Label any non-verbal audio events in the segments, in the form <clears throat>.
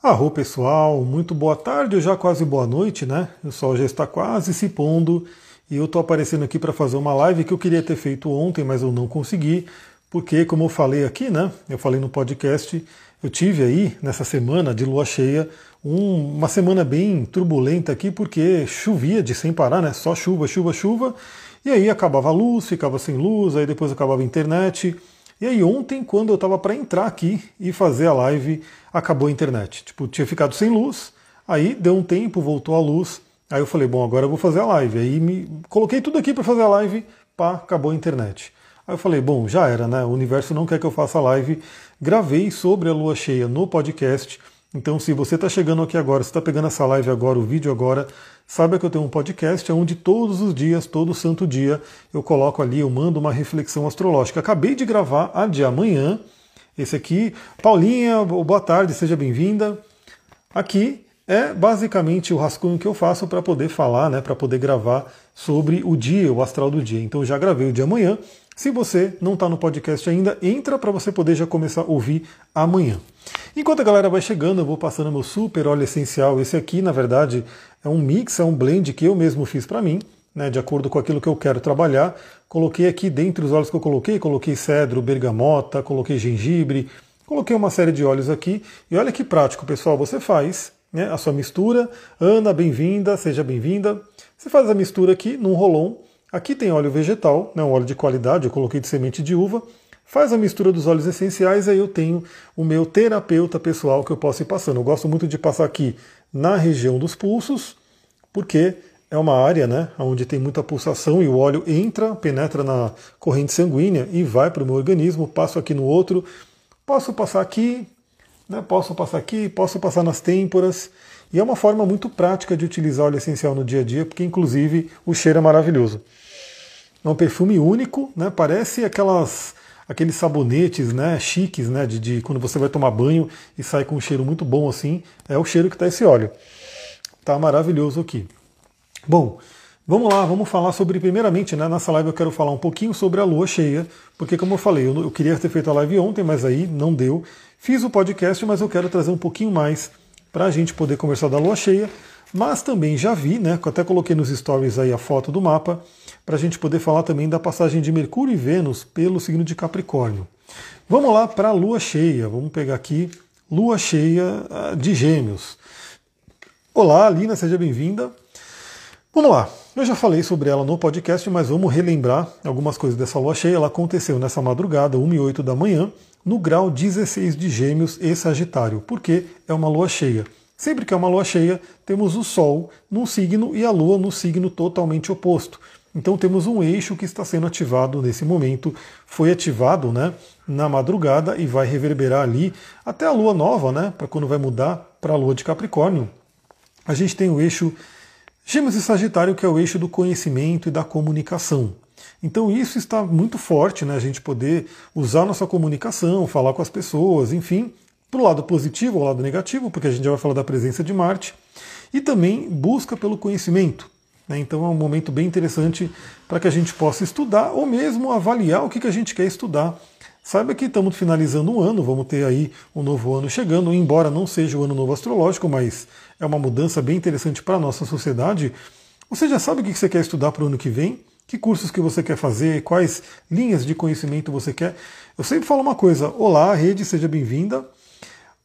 Arro pessoal, muito boa tarde, ou já quase boa noite, né? O sol já está quase se pondo e eu estou aparecendo aqui para fazer uma live que eu queria ter feito ontem, mas eu não consegui, porque, como eu falei aqui, né? Eu falei no podcast, eu tive aí nessa semana de lua cheia um, uma semana bem turbulenta aqui, porque chovia de sem parar, né? Só chuva, chuva, chuva, e aí acabava a luz, ficava sem luz, aí depois acabava a internet. E aí ontem, quando eu estava para entrar aqui e fazer a live, acabou a internet. Tipo, tinha ficado sem luz, aí deu um tempo, voltou a luz. Aí eu falei, bom, agora eu vou fazer a live. Aí me coloquei tudo aqui para fazer a live, pá, acabou a internet. Aí eu falei, bom, já era, né? O universo não quer que eu faça a live. Gravei sobre a lua cheia no podcast. Então, se você está chegando aqui agora, se está pegando essa live agora, o vídeo agora, saiba que eu tenho um podcast onde todos os dias, todo santo dia, eu coloco ali, eu mando uma reflexão astrológica. Acabei de gravar a de amanhã. Esse aqui, Paulinha, boa tarde, seja bem-vinda. Aqui é basicamente o rascunho que eu faço para poder falar, né, para poder gravar sobre o dia, o astral do dia. Então, já gravei o de amanhã. Se você não está no podcast ainda, entra para você poder já começar a ouvir amanhã. Enquanto a galera vai chegando, eu vou passando meu super óleo essencial. Esse aqui, na verdade, é um mix, é um blend que eu mesmo fiz para mim, né, de acordo com aquilo que eu quero trabalhar. Coloquei aqui dentre os óleos que eu coloquei, coloquei cedro, bergamota, coloquei gengibre, coloquei uma série de óleos aqui. E olha que prático, pessoal, você faz né, a sua mistura. Ana, bem-vinda, seja bem-vinda. Você faz a mistura aqui num rolon. Aqui tem óleo vegetal, né, um óleo de qualidade, eu coloquei de semente de uva. Faz a mistura dos óleos essenciais, aí eu tenho o meu terapeuta pessoal que eu posso ir passando. Eu gosto muito de passar aqui na região dos pulsos, porque é uma área né, onde tem muita pulsação e o óleo entra, penetra na corrente sanguínea e vai para o meu organismo. Passo aqui no outro, posso passar aqui, né, posso passar aqui, posso passar nas têmporas. E é uma forma muito prática de utilizar óleo essencial no dia a dia, porque inclusive o cheiro é maravilhoso. É um perfume único, né, parece aquelas aqueles sabonetes, né, chiques, né, de, de, quando você vai tomar banho e sai com um cheiro muito bom assim, é o cheiro que está esse óleo. Tá maravilhoso aqui. Bom, vamos lá, vamos falar sobre, primeiramente, né, nessa live eu quero falar um pouquinho sobre a lua cheia, porque como eu falei, eu, eu queria ter feito a live ontem, mas aí não deu. Fiz o podcast, mas eu quero trazer um pouquinho mais para a gente poder conversar da lua cheia, mas também já vi, né, até coloquei nos stories aí a foto do mapa, para a gente poder falar também da passagem de Mercúrio e Vênus pelo signo de Capricórnio. Vamos lá para a lua cheia. Vamos pegar aqui lua cheia ah, de Gêmeos. Olá, Alina, seja bem-vinda. Vamos lá. Eu já falei sobre ela no podcast, mas vamos relembrar algumas coisas dessa lua cheia. Ela aconteceu nessa madrugada, 1 e 8 da manhã, no grau 16 de Gêmeos e Sagitário, porque é uma lua cheia. Sempre que é uma lua cheia, temos o Sol num signo e a Lua no signo totalmente oposto. Então temos um eixo que está sendo ativado nesse momento, foi ativado né, na madrugada e vai reverberar ali até a lua nova, né, para quando vai mudar para a lua de Capricórnio. A gente tem o eixo Gêmeos e Sagitário, que é o eixo do conhecimento e da comunicação. Então isso está muito forte, né, a gente poder usar nossa comunicação, falar com as pessoas, enfim, para o lado positivo ou lado negativo, porque a gente já vai falar da presença de Marte, e também busca pelo conhecimento. Né? Então é um momento bem interessante para que a gente possa estudar ou mesmo avaliar o que, que a gente quer estudar. Saiba que estamos finalizando um ano, vamos ter aí um novo ano chegando, embora não seja o ano novo astrológico, mas é uma mudança bem interessante para a nossa sociedade. Você já sabe o que você quer estudar para o ano que vem? Que cursos que você quer fazer? Quais linhas de conhecimento você quer? Eu sempre falo uma coisa: olá, rede, seja bem-vinda.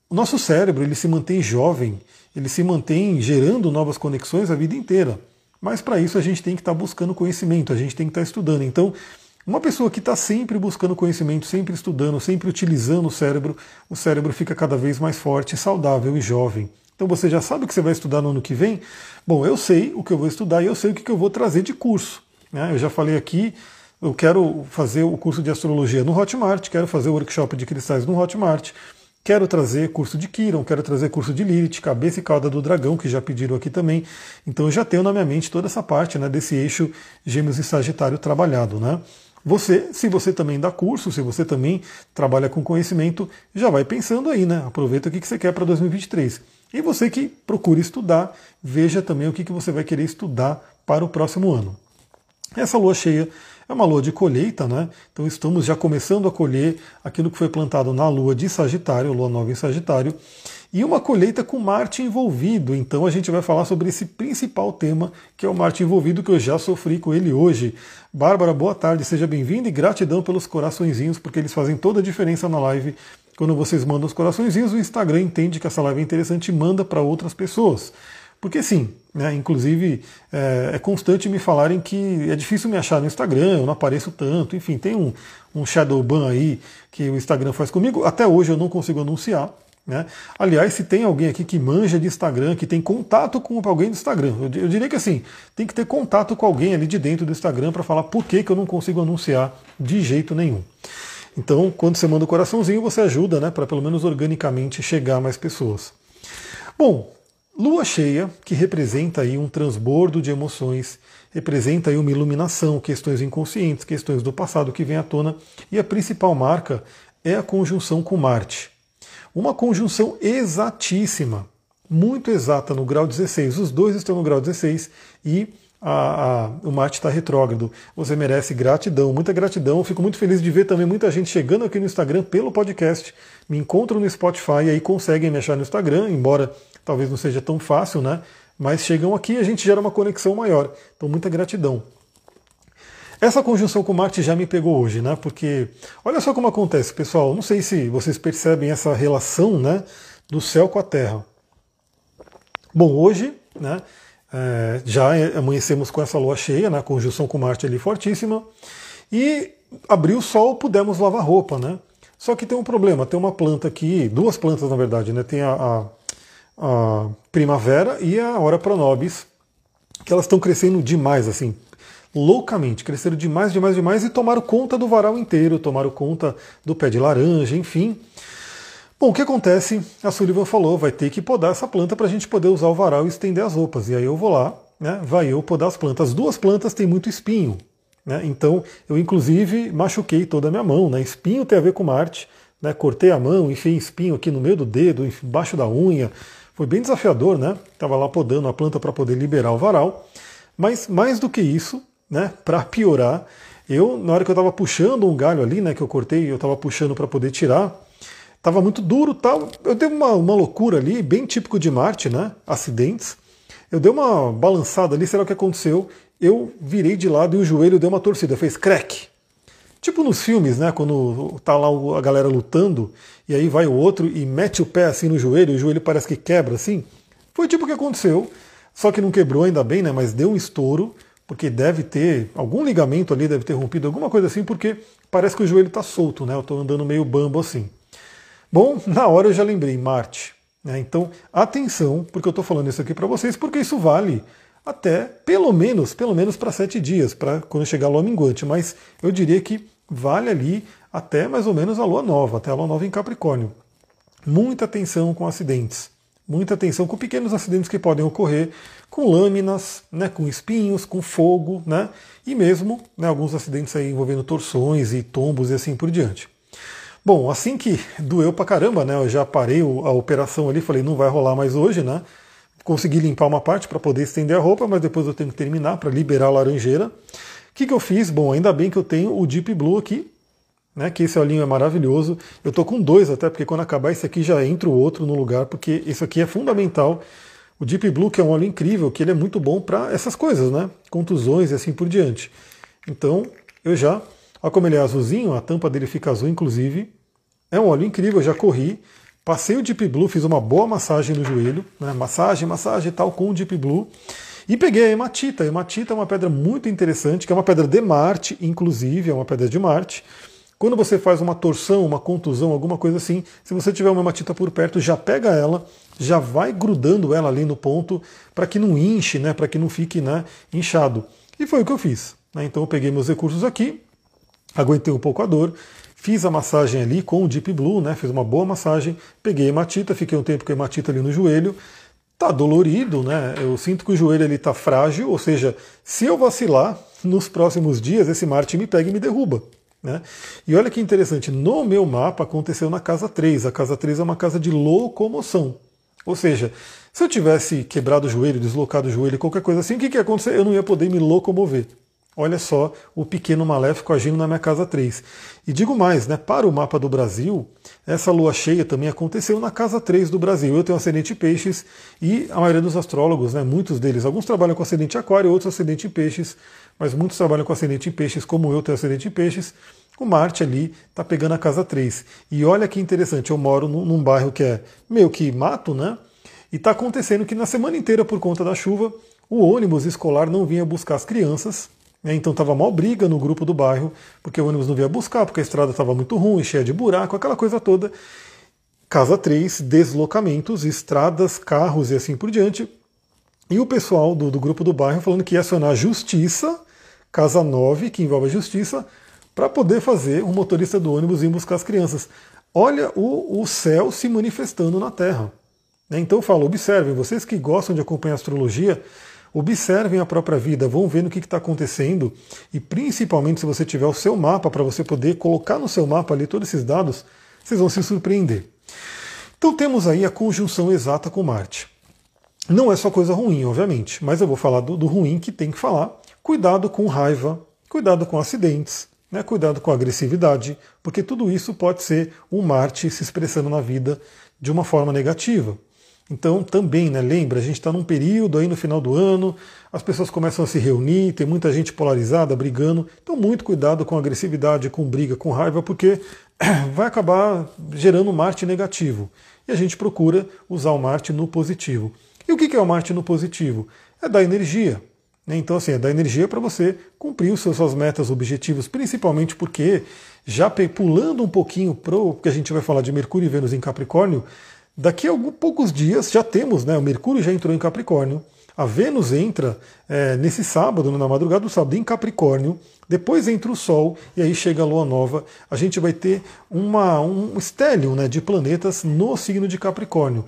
O nosso cérebro ele se mantém jovem, ele se mantém gerando novas conexões a vida inteira. Mas para isso a gente tem que estar tá buscando conhecimento, a gente tem que estar tá estudando. Então, uma pessoa que está sempre buscando conhecimento, sempre estudando, sempre utilizando o cérebro, o cérebro fica cada vez mais forte, saudável e jovem. Então você já sabe o que você vai estudar no ano que vem? Bom, eu sei o que eu vou estudar e eu sei o que eu vou trazer de curso. Né? Eu já falei aqui, eu quero fazer o curso de astrologia no Hotmart, quero fazer o workshop de cristais no Hotmart. Quero trazer curso de Kiron, quero trazer curso de Lilith, cabeça e cauda do dragão, que já pediram aqui também. Então eu já tenho na minha mente toda essa parte né, desse eixo Gêmeos e Sagitário trabalhado. Né? Você, se você também dá curso, se você também trabalha com conhecimento, já vai pensando aí, né? Aproveita o que você quer para 2023. E você que procura estudar, veja também o que você vai querer estudar para o próximo ano. Essa lua cheia é uma lua de colheita, né? Então estamos já começando a colher aquilo que foi plantado na lua de Sagitário, lua nova em Sagitário. e uma colheita com Marte envolvido. Então a gente vai falar sobre esse principal tema, que é o Marte envolvido, que eu já sofri com ele hoje. Bárbara, boa tarde, seja bem-vinda e gratidão pelos coraçõezinhos, porque eles fazem toda a diferença na live. Quando vocês mandam os coraçõezinhos, o Instagram entende que essa live é interessante e manda para outras pessoas. Porque sim, né, inclusive é, é, constante me falarem que é difícil me achar no Instagram, eu não apareço tanto, enfim, tem um, um shadow ban aí que o Instagram faz comigo. Até hoje eu não consigo anunciar. Né? Aliás, se tem alguém aqui que manja de Instagram, que tem contato com alguém do Instagram, eu, eu diria que assim, tem que ter contato com alguém ali de dentro do Instagram para falar por que, que eu não consigo anunciar de jeito nenhum. Então, quando você manda o coraçãozinho, você ajuda, né, para pelo menos organicamente chegar a mais pessoas. Bom, Lua cheia, que representa aí um transbordo de emoções, representa aí uma iluminação, questões inconscientes, questões do passado que vem à tona, e a principal marca é a conjunção com Marte. Uma conjunção exatíssima, muito exata no grau 16. Os dois estão no grau 16 e a, a, o Marte está retrógrado. Você merece gratidão, muita gratidão. Fico muito feliz de ver também muita gente chegando aqui no Instagram pelo podcast. Me encontram no Spotify e aí conseguem me achar no Instagram, embora talvez não seja tão fácil, né? Mas chegam aqui e a gente gera uma conexão maior. Então, muita gratidão. Essa conjunção com Marte já me pegou hoje, né? Porque olha só como acontece, pessoal. Não sei se vocês percebem essa relação, né, do céu com a Terra. Bom, hoje, né, é, já amanhecemos com essa lua cheia, né, conjunção com Marte ali fortíssima, e abriu o sol, pudemos lavar roupa, né? Só que tem um problema, tem uma planta aqui, duas plantas na verdade, né? Tem a, a a primavera e a hora pronobis, que elas estão crescendo demais, assim, loucamente, cresceram demais, demais, demais e tomaram conta do varal inteiro, tomaram conta do pé de laranja, enfim. Bom, o que acontece? A Sullivan falou, vai ter que podar essa planta para a gente poder usar o varal e estender as roupas. E aí eu vou lá, né, vai eu podar as plantas. As duas plantas têm muito espinho, né, então eu inclusive machuquei toda a minha mão. Né, espinho tem a ver com Marte, né, cortei a mão, enfiei espinho aqui no meio do dedo, embaixo da unha, foi bem desafiador, né? Estava lá podando a planta para poder liberar o varal. Mas mais do que isso, né? Para piorar, eu na hora que eu estava puxando um galho ali, né? Que eu cortei, eu estava puxando para poder tirar. Tava muito duro, tal. Eu dei uma, uma loucura ali, bem típico de Marte, né? Acidentes. Eu dei uma balançada ali, será o que aconteceu? Eu virei de lado e o joelho deu uma torcida, fez crack. Tipo nos filmes, né? Quando tá lá a galera lutando e aí vai o outro e mete o pé assim no joelho, e o joelho parece que quebra assim. Foi tipo o que aconteceu, só que não quebrou ainda bem, né? Mas deu um estouro, porque deve ter algum ligamento ali, deve ter rompido alguma coisa assim, porque parece que o joelho está solto, né? Eu estou andando meio bambo assim. Bom, <laughs> na hora eu já lembrei, Marte. Né? Então, atenção, porque eu estou falando isso aqui para vocês, porque isso vale até pelo menos, pelo menos para sete dias, para quando chegar lua minguante. Mas eu diria que vale ali até mais ou menos a lua nova, até a lua nova em Capricórnio. Muita atenção com acidentes, muita atenção com pequenos acidentes que podem ocorrer, com lâminas, né, com espinhos, com fogo, né, e mesmo né, alguns acidentes aí envolvendo torções e tombos e assim por diante. Bom, assim que doeu pra caramba, né? Eu já parei a operação ali, falei, não vai rolar mais hoje, né? Consegui limpar uma parte para poder estender a roupa, mas depois eu tenho que terminar para liberar a laranjeira. O que, que eu fiz? Bom, ainda bem que eu tenho o Deep Blue aqui, né, que esse olhinho é maravilhoso. Eu tô com dois até, porque quando acabar esse aqui já entra o outro no lugar, porque isso aqui é fundamental. O Deep Blue, que é um óleo incrível, que ele é muito bom para essas coisas, né? Contusões e assim por diante. Então, eu já, olha como ele é azulzinho, a tampa dele fica azul, inclusive. É um óleo incrível, eu já corri. Passei o Deep Blue, fiz uma boa massagem no joelho, né? massagem, massagem e tal, com o Deep Blue. E peguei a hematita. A hematita é uma pedra muito interessante, que é uma pedra de Marte, inclusive, é uma pedra de Marte. Quando você faz uma torção, uma contusão, alguma coisa assim, se você tiver uma hematita por perto, já pega ela, já vai grudando ela ali no ponto, para que não inche, né, para que não fique né, inchado. E foi o que eu fiz. Né? Então eu peguei meus recursos aqui, aguentei um pouco a dor, fiz a massagem ali com o Deep Blue, né, fiz uma boa massagem, peguei a hematita, fiquei um tempo com a hematita ali no joelho, Tá dolorido, né? Eu sinto que o joelho ele tá frágil, ou seja, se eu vacilar nos próximos dias, esse Marte me pega e me derruba. Né? E olha que interessante, no meu mapa aconteceu na casa 3. A casa 3 é uma casa de locomoção. Ou seja, se eu tivesse quebrado o joelho, deslocado o joelho, qualquer coisa assim, o que, que ia acontecer? Eu não ia poder me locomover. Olha só o pequeno maléfico agindo na minha casa 3. E digo mais, né, para o mapa do Brasil, essa lua cheia também aconteceu na casa 3 do Brasil. Eu tenho ascendente em peixes e a maioria dos astrólogos, né, muitos deles, alguns trabalham com ascendente aquário, outros ascendente em peixes, mas muitos trabalham com ascendente em peixes, como eu tenho ascendente em peixes. O Marte ali está pegando a casa 3. E olha que interessante, eu moro num, num bairro que é meio que mato, né? E está acontecendo que na semana inteira, por conta da chuva, o ônibus escolar não vinha buscar as crianças né? Então estava mal briga no grupo do bairro, porque o ônibus não vinha buscar, porque a estrada estava muito ruim, cheia de buraco, aquela coisa toda. Casa 3, deslocamentos, estradas, carros e assim por diante. E o pessoal do, do grupo do bairro falando que ia acionar a justiça, casa 9, que envolve a justiça, para poder fazer o motorista do ônibus ir buscar as crianças. Olha o, o céu se manifestando na Terra. Né? Então eu falo, observem, vocês que gostam de acompanhar astrologia, Observem a própria vida, vão vendo o que está acontecendo e principalmente se você tiver o seu mapa para você poder colocar no seu mapa ali todos esses dados, vocês vão se surpreender. Então temos aí a conjunção exata com Marte. Não é só coisa ruim, obviamente, mas eu vou falar do, do ruim que tem que falar. Cuidado com raiva, cuidado com acidentes, né? cuidado com agressividade, porque tudo isso pode ser um Marte se expressando na vida de uma forma negativa. Então, também, né, lembra, a gente está num período aí no final do ano, as pessoas começam a se reunir, tem muita gente polarizada, brigando. Então, muito cuidado com agressividade, com briga, com raiva, porque <clears throat> vai acabar gerando Marte negativo. E a gente procura usar o Marte no positivo. E o que é o Marte no positivo? É dar energia. Né? Então, assim, é dar energia para você cumprir os seus, suas metas, objetivos, principalmente porque, já pulando um pouquinho para o que a gente vai falar de Mercúrio e Vênus em Capricórnio, Daqui a poucos dias já temos, né? O Mercúrio já entrou em Capricórnio. A Vênus entra é, nesse sábado, na madrugada do sábado, em Capricórnio. Depois entra o Sol e aí chega a Lua Nova. A gente vai ter uma, um estélio né, de planetas no signo de Capricórnio.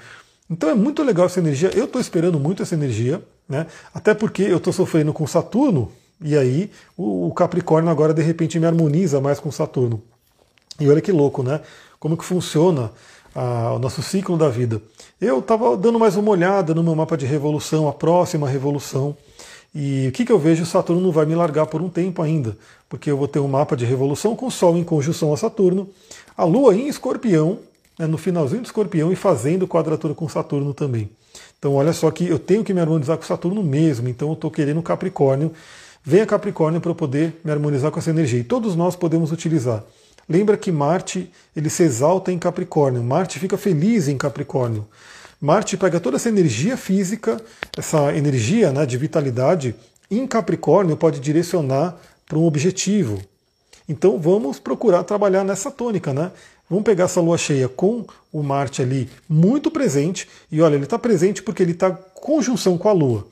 Então é muito legal essa energia. Eu estou esperando muito essa energia, né? Até porque eu estou sofrendo com Saturno e aí o, o Capricórnio agora de repente me harmoniza mais com Saturno. E olha que louco, né? Como que funciona a, nosso ciclo da vida. Eu estava dando mais uma olhada no meu mapa de revolução, a próxima revolução. E o que, que eu vejo? Saturno não vai me largar por um tempo ainda, porque eu vou ter um mapa de revolução com o Sol em conjunção a Saturno, a Lua em Escorpião, né, no finalzinho do Escorpião e fazendo quadratura com Saturno também. Então olha só que eu tenho que me harmonizar com Saturno mesmo, então eu estou querendo Capricórnio. Venha Capricórnio para eu poder me harmonizar com essa energia. E todos nós podemos utilizar. Lembra que Marte ele se exalta em Capricórnio, Marte fica feliz em Capricórnio. Marte pega toda essa energia física, essa energia né, de vitalidade, em Capricórnio pode direcionar para um objetivo. Então vamos procurar trabalhar nessa tônica, né? Vamos pegar essa lua cheia com o Marte ali muito presente, e olha, ele está presente porque ele está conjunção com a Lua.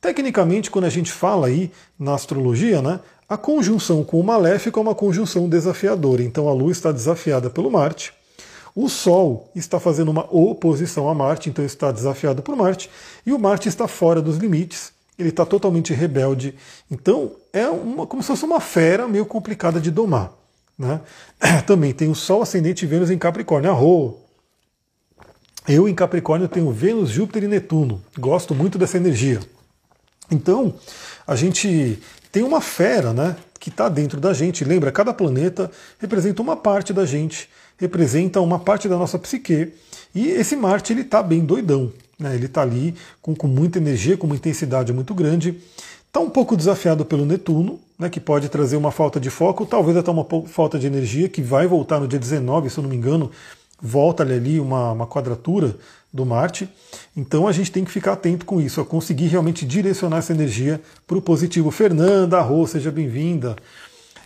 Tecnicamente, quando a gente fala aí na astrologia, né, a conjunção com o maléfico é uma conjunção desafiadora, então a Lua está desafiada pelo Marte. O Sol está fazendo uma oposição a Marte, então está desafiado por Marte. E o Marte está fora dos limites, ele está totalmente rebelde. Então é uma, como se fosse uma fera meio complicada de domar. Né? <clears throat> Também tem o Sol ascendente e Vênus em Capricórnio. Arro! Eu em Capricórnio tenho Vênus, Júpiter e Netuno. Gosto muito dessa energia. Então, a gente tem uma fera né, que está dentro da gente. Lembra, cada planeta representa uma parte da gente, representa uma parte da nossa psique. E esse Marte ele está bem doidão. Né, ele está ali com, com muita energia, com uma intensidade muito grande. Está um pouco desafiado pelo Netuno, né, que pode trazer uma falta de foco, talvez até uma falta de energia, que vai voltar no dia 19, se eu não me engano, volta ali uma, uma quadratura do Marte. Então a gente tem que ficar atento com isso, a conseguir realmente direcionar essa energia para o positivo. Fernanda Arro, seja bem-vinda.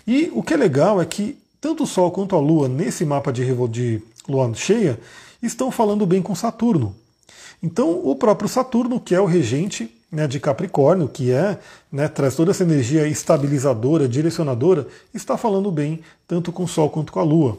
E o que é legal é que tanto o Sol quanto a Lua, nesse mapa de, de lua cheia, estão falando bem com Saturno. Então o próprio Saturno, que é o regente né, de Capricórnio, que é né, traz toda essa energia estabilizadora, direcionadora, está falando bem tanto com o Sol quanto com a Lua.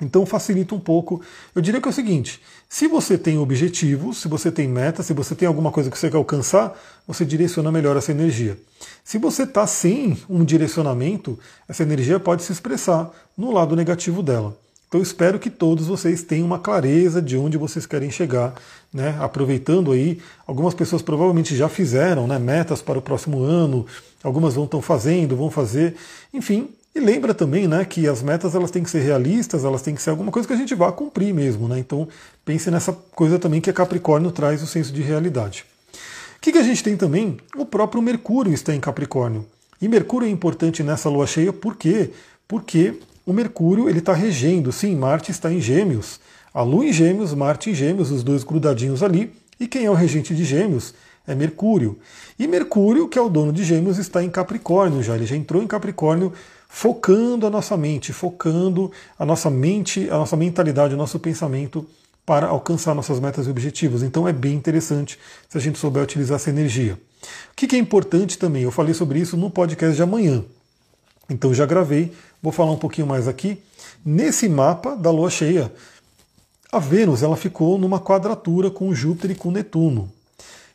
Então facilita um pouco. Eu diria que é o seguinte: se você tem objetivos, se você tem metas, se você tem alguma coisa que você quer alcançar, você direciona melhor essa energia. Se você está sem um direcionamento, essa energia pode se expressar no lado negativo dela. Então espero que todos vocês tenham uma clareza de onde vocês querem chegar, né? Aproveitando aí, algumas pessoas provavelmente já fizeram, né? Metas para o próximo ano, algumas vão estão fazendo, vão fazer, enfim. E lembra também, né, que as metas elas têm que ser realistas, elas têm que ser alguma coisa que a gente vá cumprir mesmo, né? Então pense nessa coisa também que a Capricórnio traz o senso de realidade. O que, que a gente tem também? O próprio Mercúrio está em Capricórnio. E Mercúrio é importante nessa lua cheia, por quê? Porque o Mercúrio ele está regendo, sim, Marte está em Gêmeos. A Lua em Gêmeos, Marte em Gêmeos, os dois grudadinhos ali. E quem é o regente de Gêmeos? É Mercúrio. E Mercúrio, que é o dono de Gêmeos, está em Capricórnio já. Ele já entrou em Capricórnio, focando a nossa mente, focando a nossa mente, a nossa mentalidade, o nosso pensamento para alcançar nossas metas e objetivos. Então é bem interessante se a gente souber utilizar essa energia. O que é importante também, eu falei sobre isso no podcast de amanhã. Então já gravei, vou falar um pouquinho mais aqui. Nesse mapa da lua cheia, a Vênus ela ficou numa quadratura com Júpiter e com Netuno.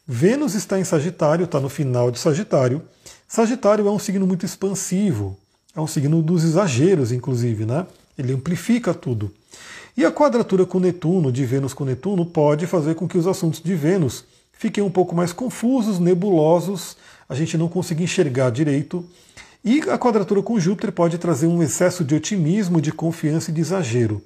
Vênus está em Sagitário, está no final de Sagitário. Sagitário é um signo muito expansivo, é um signo dos exageros, inclusive, né? Ele amplifica tudo. E a quadratura com Netuno, de Vênus com Netuno, pode fazer com que os assuntos de Vênus fiquem um pouco mais confusos, nebulosos, a gente não consiga enxergar direito. E a quadratura com Júpiter pode trazer um excesso de otimismo, de confiança e de exagero.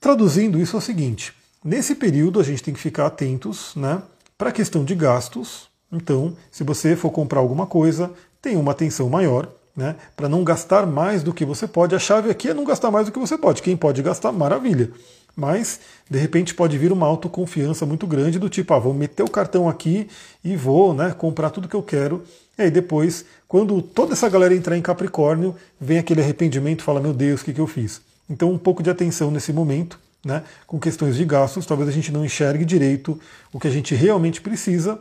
Traduzindo isso é o seguinte: nesse período a gente tem que ficar atentos né, para a questão de gastos. Então, se você for comprar alguma coisa, tenha uma atenção maior. Né, para não gastar mais do que você pode. A chave aqui é não gastar mais do que você pode. Quem pode gastar, maravilha. Mas, de repente, pode vir uma autoconfiança muito grande do tipo, ah, vou meter o cartão aqui e vou né, comprar tudo que eu quero. E aí depois, quando toda essa galera entrar em Capricórnio, vem aquele arrependimento fala, meu Deus, o que, que eu fiz? Então, um pouco de atenção nesse momento, né, com questões de gastos, talvez a gente não enxergue direito o que a gente realmente precisa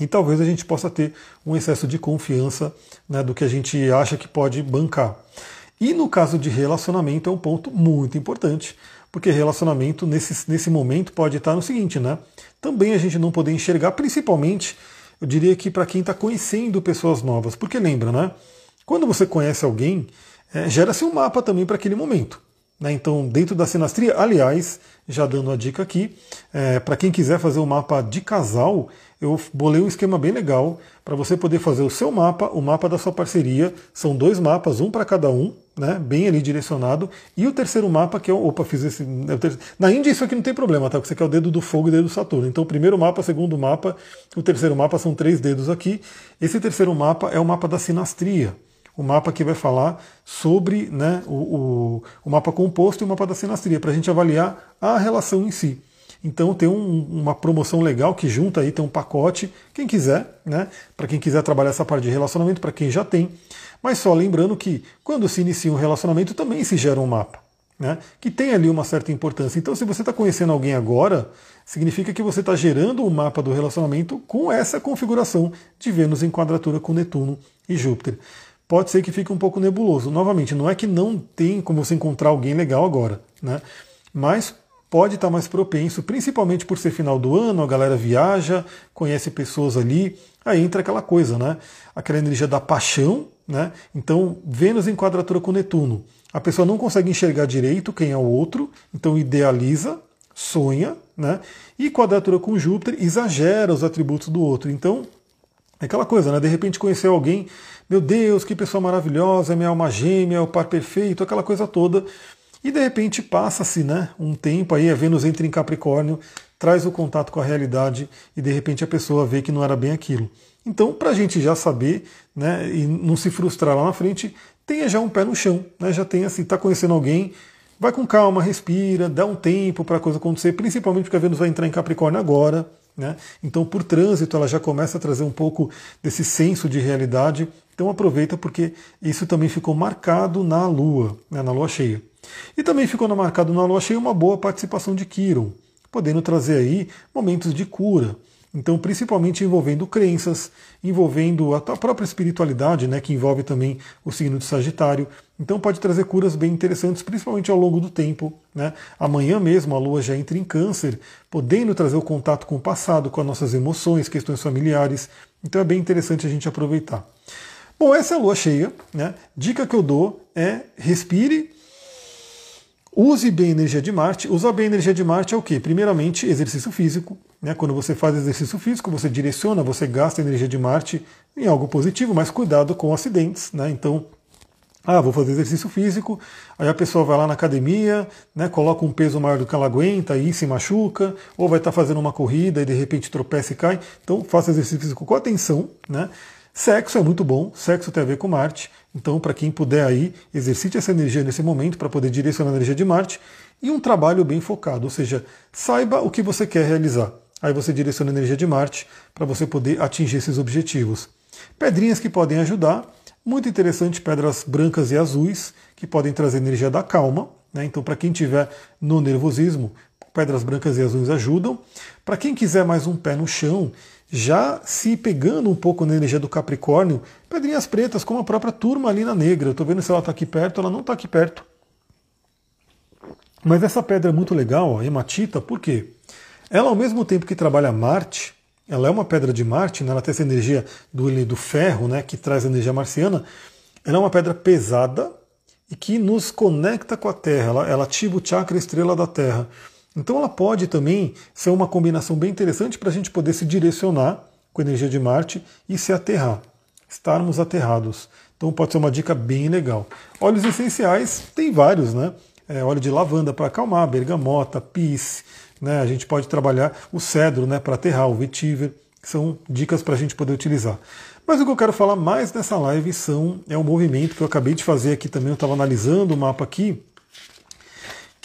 e talvez a gente possa ter um excesso de confiança né, do que a gente acha que pode bancar. E no caso de relacionamento é um ponto muito importante, porque relacionamento nesse, nesse momento pode estar no seguinte, né? Também a gente não poder enxergar, principalmente, eu diria que para quem está conhecendo pessoas novas, porque lembra, né? Quando você conhece alguém, é, gera-se um mapa também para aquele momento. Né? Então, dentro da sinastria, aliás, já dando a dica aqui, é, para quem quiser fazer um mapa de casal, eu bolei um esquema bem legal para você poder fazer o seu mapa, o mapa da sua parceria. São dois mapas, um para cada um, né, bem ali direcionado. E o terceiro mapa, que é o. Opa, fiz esse. É Na Índia isso aqui não tem problema, tá? Porque você quer o dedo do fogo e o dedo do Saturno. Então, o primeiro mapa, o segundo mapa, o terceiro mapa são três dedos aqui. Esse terceiro mapa é o mapa da sinastria o mapa que vai falar sobre né, o, o, o, mapa composto e o mapa da sinastria, para a gente avaliar a relação em si. Então tem um, uma promoção legal que junta aí, tem um pacote, quem quiser, né? Para quem quiser trabalhar essa parte de relacionamento, para quem já tem. Mas só lembrando que quando se inicia um relacionamento também se gera um mapa. Né, que tem ali uma certa importância. Então, se você está conhecendo alguém agora, significa que você está gerando um mapa do relacionamento com essa configuração de Vênus em quadratura com Netuno e Júpiter pode ser que fique um pouco nebuloso. Novamente, não é que não tem como você encontrar alguém legal agora, né? Mas pode estar mais propenso, principalmente por ser final do ano, a galera viaja, conhece pessoas ali, aí entra aquela coisa, né? Aquela energia da paixão, né? Então, Vênus em quadratura com Netuno. A pessoa não consegue enxergar direito quem é o outro, então idealiza, sonha, né? E quadratura com Júpiter exagera os atributos do outro. Então, é aquela coisa, né? De repente conheceu alguém, meu Deus, que pessoa maravilhosa, minha alma gêmea, o par perfeito, aquela coisa toda. E de repente passa-se né, um tempo aí, a Vênus entra em Capricórnio, traz o contato com a realidade e de repente a pessoa vê que não era bem aquilo. Então, para a gente já saber né, e não se frustrar lá na frente, tenha já um pé no chão, né, já tenha assim, está conhecendo alguém, vai com calma, respira, dá um tempo para a coisa acontecer, principalmente porque a Vênus vai entrar em Capricórnio agora. Né? Então, por trânsito, ela já começa a trazer um pouco desse senso de realidade. Então, aproveita porque isso também ficou marcado na Lua, né, na Lua cheia. E também ficou marcado na Lua cheia uma boa participação de Quiron, podendo trazer aí momentos de cura. Então, principalmente envolvendo crenças, envolvendo a própria espiritualidade, né, que envolve também o signo de Sagitário. Então, pode trazer curas bem interessantes, principalmente ao longo do tempo. Né? Amanhã mesmo a Lua já entra em Câncer, podendo trazer o contato com o passado, com as nossas emoções, questões familiares. Então, é bem interessante a gente aproveitar. Bom, essa é a Lua cheia. Né? Dica que eu dou é respire Use bem a energia de Marte. Usar bem a energia de Marte é o quê? Primeiramente, exercício físico. Né? Quando você faz exercício físico, você direciona, você gasta a energia de Marte em algo positivo, mas cuidado com acidentes. Né? Então, ah, vou fazer exercício físico, aí a pessoa vai lá na academia, né, coloca um peso maior do que ela aguenta, aí se machuca, ou vai estar tá fazendo uma corrida e de repente tropeça e cai. Então faça exercício físico com atenção. Né? Sexo é muito bom, sexo tem a ver com Marte, então para quem puder aí, exercite essa energia nesse momento para poder direcionar a energia de Marte e um trabalho bem focado, ou seja, saiba o que você quer realizar. Aí você direciona a energia de Marte para você poder atingir esses objetivos. Pedrinhas que podem ajudar, muito interessante, pedras brancas e azuis, que podem trazer energia da calma. Né? Então, para quem tiver no nervosismo, pedras brancas e azuis ajudam. Para quem quiser mais um pé no chão, já se pegando um pouco na energia do Capricórnio, pedrinhas pretas, como a própria turmalina negra. Eu estou vendo se ela está aqui perto, ela não está aqui perto. Mas essa pedra é muito legal, a hematita, por quê? Ela, ao mesmo tempo que trabalha Marte, ela é uma pedra de Marte, né? ela tem essa energia do, do ferro, né? que traz a energia marciana. Ela é uma pedra pesada e que nos conecta com a Terra. Ela, ela ativa o chakra estrela da Terra. Então ela pode também ser uma combinação bem interessante para a gente poder se direcionar com a energia de Marte e se aterrar, estarmos aterrados. Então pode ser uma dica bem legal. Óleos essenciais, tem vários, né? É, óleo de lavanda para acalmar, bergamota, pis, né? A gente pode trabalhar o cedro né, para aterrar, o vetiver, são dicas para a gente poder utilizar. Mas o que eu quero falar mais nessa live são, é um movimento que eu acabei de fazer aqui também, eu estava analisando o mapa aqui,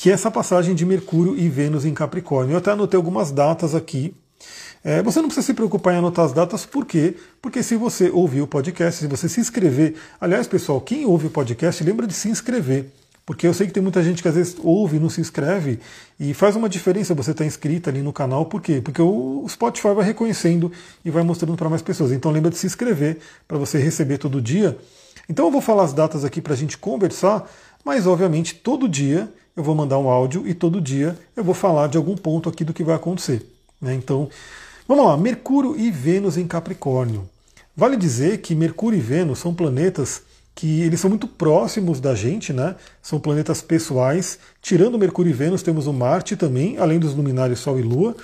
que é essa passagem de Mercúrio e Vênus em Capricórnio. Eu até anotei algumas datas aqui. É, você não precisa se preocupar em anotar as datas, por quê? Porque se você ouvir o podcast, se você se inscrever. Aliás, pessoal, quem ouve o podcast, lembra de se inscrever. Porque eu sei que tem muita gente que às vezes ouve e não se inscreve e faz uma diferença você estar tá inscrito ali no canal. Por quê? Porque o Spotify vai reconhecendo e vai mostrando para mais pessoas. Então lembra de se inscrever para você receber todo dia. Então eu vou falar as datas aqui para a gente conversar, mas obviamente todo dia eu vou mandar um áudio e todo dia eu vou falar de algum ponto aqui do que vai acontecer. Né? Então, vamos lá, Mercúrio e Vênus em Capricórnio. Vale dizer que Mercúrio e Vênus são planetas que eles são muito próximos da gente, né? São planetas pessoais. Tirando Mercúrio e Vênus, temos o Marte também, além dos luminares Sol e Lua.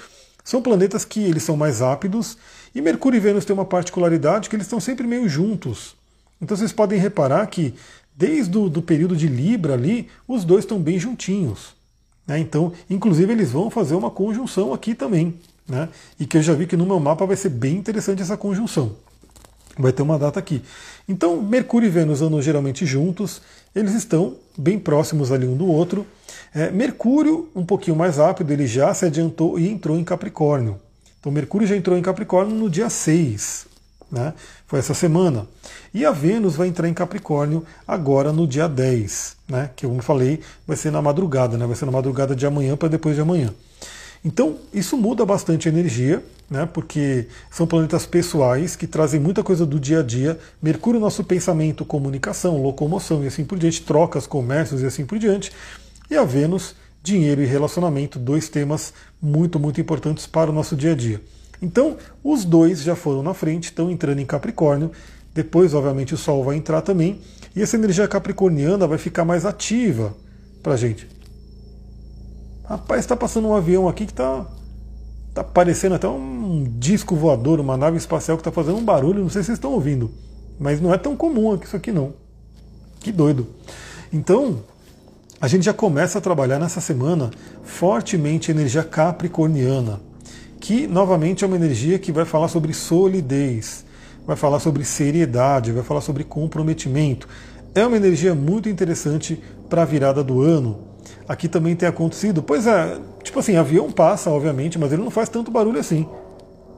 São planetas que eles são mais rápidos. E Mercúrio e Vênus têm uma particularidade que eles estão sempre meio juntos. Então vocês podem reparar que desde o do período de Libra ali, os dois estão bem juntinhos. Né? Então, inclusive, eles vão fazer uma conjunção aqui também. Né? E que eu já vi que no meu mapa vai ser bem interessante essa conjunção. Vai ter uma data aqui. Então, Mercúrio e Vênus andam geralmente juntos, eles estão bem próximos ali um do outro. É, Mercúrio, um pouquinho mais rápido, ele já se adiantou e entrou em Capricórnio. Então, Mercúrio já entrou em Capricórnio no dia 6, né? foi essa semana. E a Vênus vai entrar em Capricórnio agora no dia 10, né? que, como eu falei, vai ser na madrugada, né? vai ser na madrugada de amanhã para depois de amanhã. Então, isso muda bastante a energia, né, porque são planetas pessoais que trazem muita coisa do dia a dia. Mercúrio, nosso pensamento, comunicação, locomoção e assim por diante, trocas, comércios e assim por diante. E a Vênus, dinheiro e relacionamento, dois temas muito, muito importantes para o nosso dia a dia. Então, os dois já foram na frente, estão entrando em Capricórnio. Depois, obviamente, o Sol vai entrar também. E essa energia capricorniana vai ficar mais ativa para gente. Rapaz, está passando um avião aqui que está tá parecendo até um disco voador, uma nave espacial que está fazendo um barulho, não sei se vocês estão ouvindo, mas não é tão comum isso aqui não. Que doido. Então, a gente já começa a trabalhar nessa semana fortemente energia capricorniana, que novamente é uma energia que vai falar sobre solidez, vai falar sobre seriedade, vai falar sobre comprometimento. É uma energia muito interessante para a virada do ano, aqui também tem acontecido. Pois é, tipo assim, avião passa, obviamente, mas ele não faz tanto barulho assim.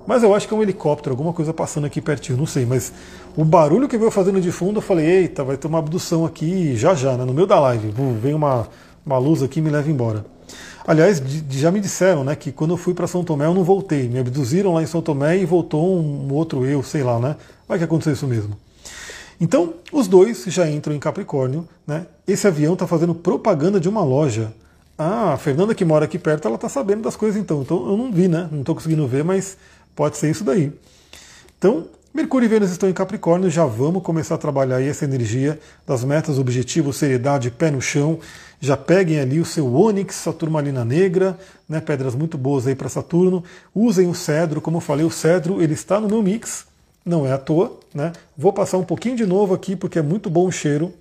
Mas eu acho que é um helicóptero, alguma coisa passando aqui pertinho, não sei. Mas o barulho que veio fazendo de fundo, eu falei, eita, vai ter uma abdução aqui já já, né, no meio da live. Vem uma, uma luz aqui e me leva embora. Aliás, já me disseram né, que quando eu fui para São Tomé eu não voltei. Me abduziram lá em São Tomé e voltou um outro eu, sei lá, né? Vai que aconteceu isso mesmo. Então, os dois já entram em Capricórnio. Né? Esse avião está fazendo propaganda de uma loja. Ah, a Fernanda que mora aqui perto, ela está sabendo das coisas então. Então eu não vi, né? Não estou conseguindo ver, mas pode ser isso daí. Então, Mercúrio e Vênus estão em Capricórnio, já vamos começar a trabalhar aí essa energia das metas, objetivos, seriedade, pé no chão. Já peguem ali o seu ônix, a turmalina negra, né, pedras muito boas aí para Saturno. Usem o cedro, como eu falei, o cedro ele está no meu mix, não é à toa. Né? Vou passar um pouquinho de novo aqui porque é muito bom o cheiro.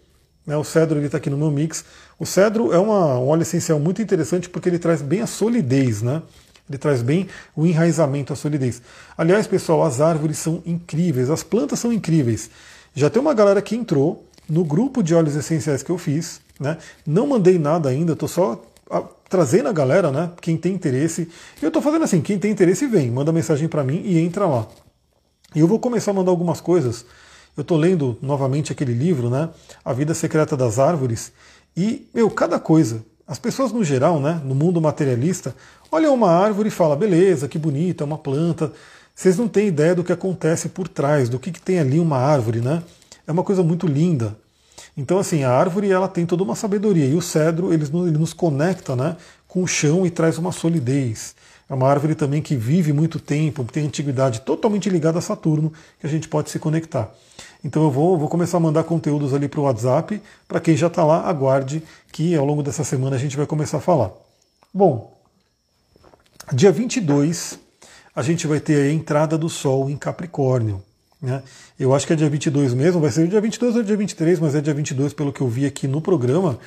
Né? O cedro está aqui no meu mix. O cedro é uma, um óleo essencial muito interessante porque ele traz bem a solidez, né? Ele traz bem o enraizamento, a solidez. Aliás, pessoal, as árvores são incríveis, as plantas são incríveis. Já tem uma galera que entrou no grupo de óleos essenciais que eu fiz, né? Não mandei nada ainda, estou só trazendo a galera, né? Quem tem interesse. Eu estou fazendo assim, quem tem interesse vem, manda mensagem para mim e entra lá. E eu vou começar a mandar algumas coisas. Eu estou lendo novamente aquele livro, né? A Vida Secreta das Árvores. E, meu, cada coisa. As pessoas no geral, né, no mundo materialista, olham uma árvore e falam, beleza, que bonita, é uma planta. Vocês não têm ideia do que acontece por trás, do que, que tem ali uma árvore, né? É uma coisa muito linda. Então, assim, a árvore ela tem toda uma sabedoria e o cedro ele, ele nos conecta né, com o chão e traz uma solidez. É uma árvore também que vive muito tempo, tem antiguidade totalmente ligada a Saturno, que a gente pode se conectar. Então eu vou, vou começar a mandar conteúdos ali para o WhatsApp. Para quem já está lá, aguarde que ao longo dessa semana a gente vai começar a falar. Bom, dia 22 a gente vai ter a entrada do Sol em Capricórnio. Né? Eu acho que é dia 22 mesmo, vai ser dia 22 ou dia 23, mas é dia 22 pelo que eu vi aqui no programa.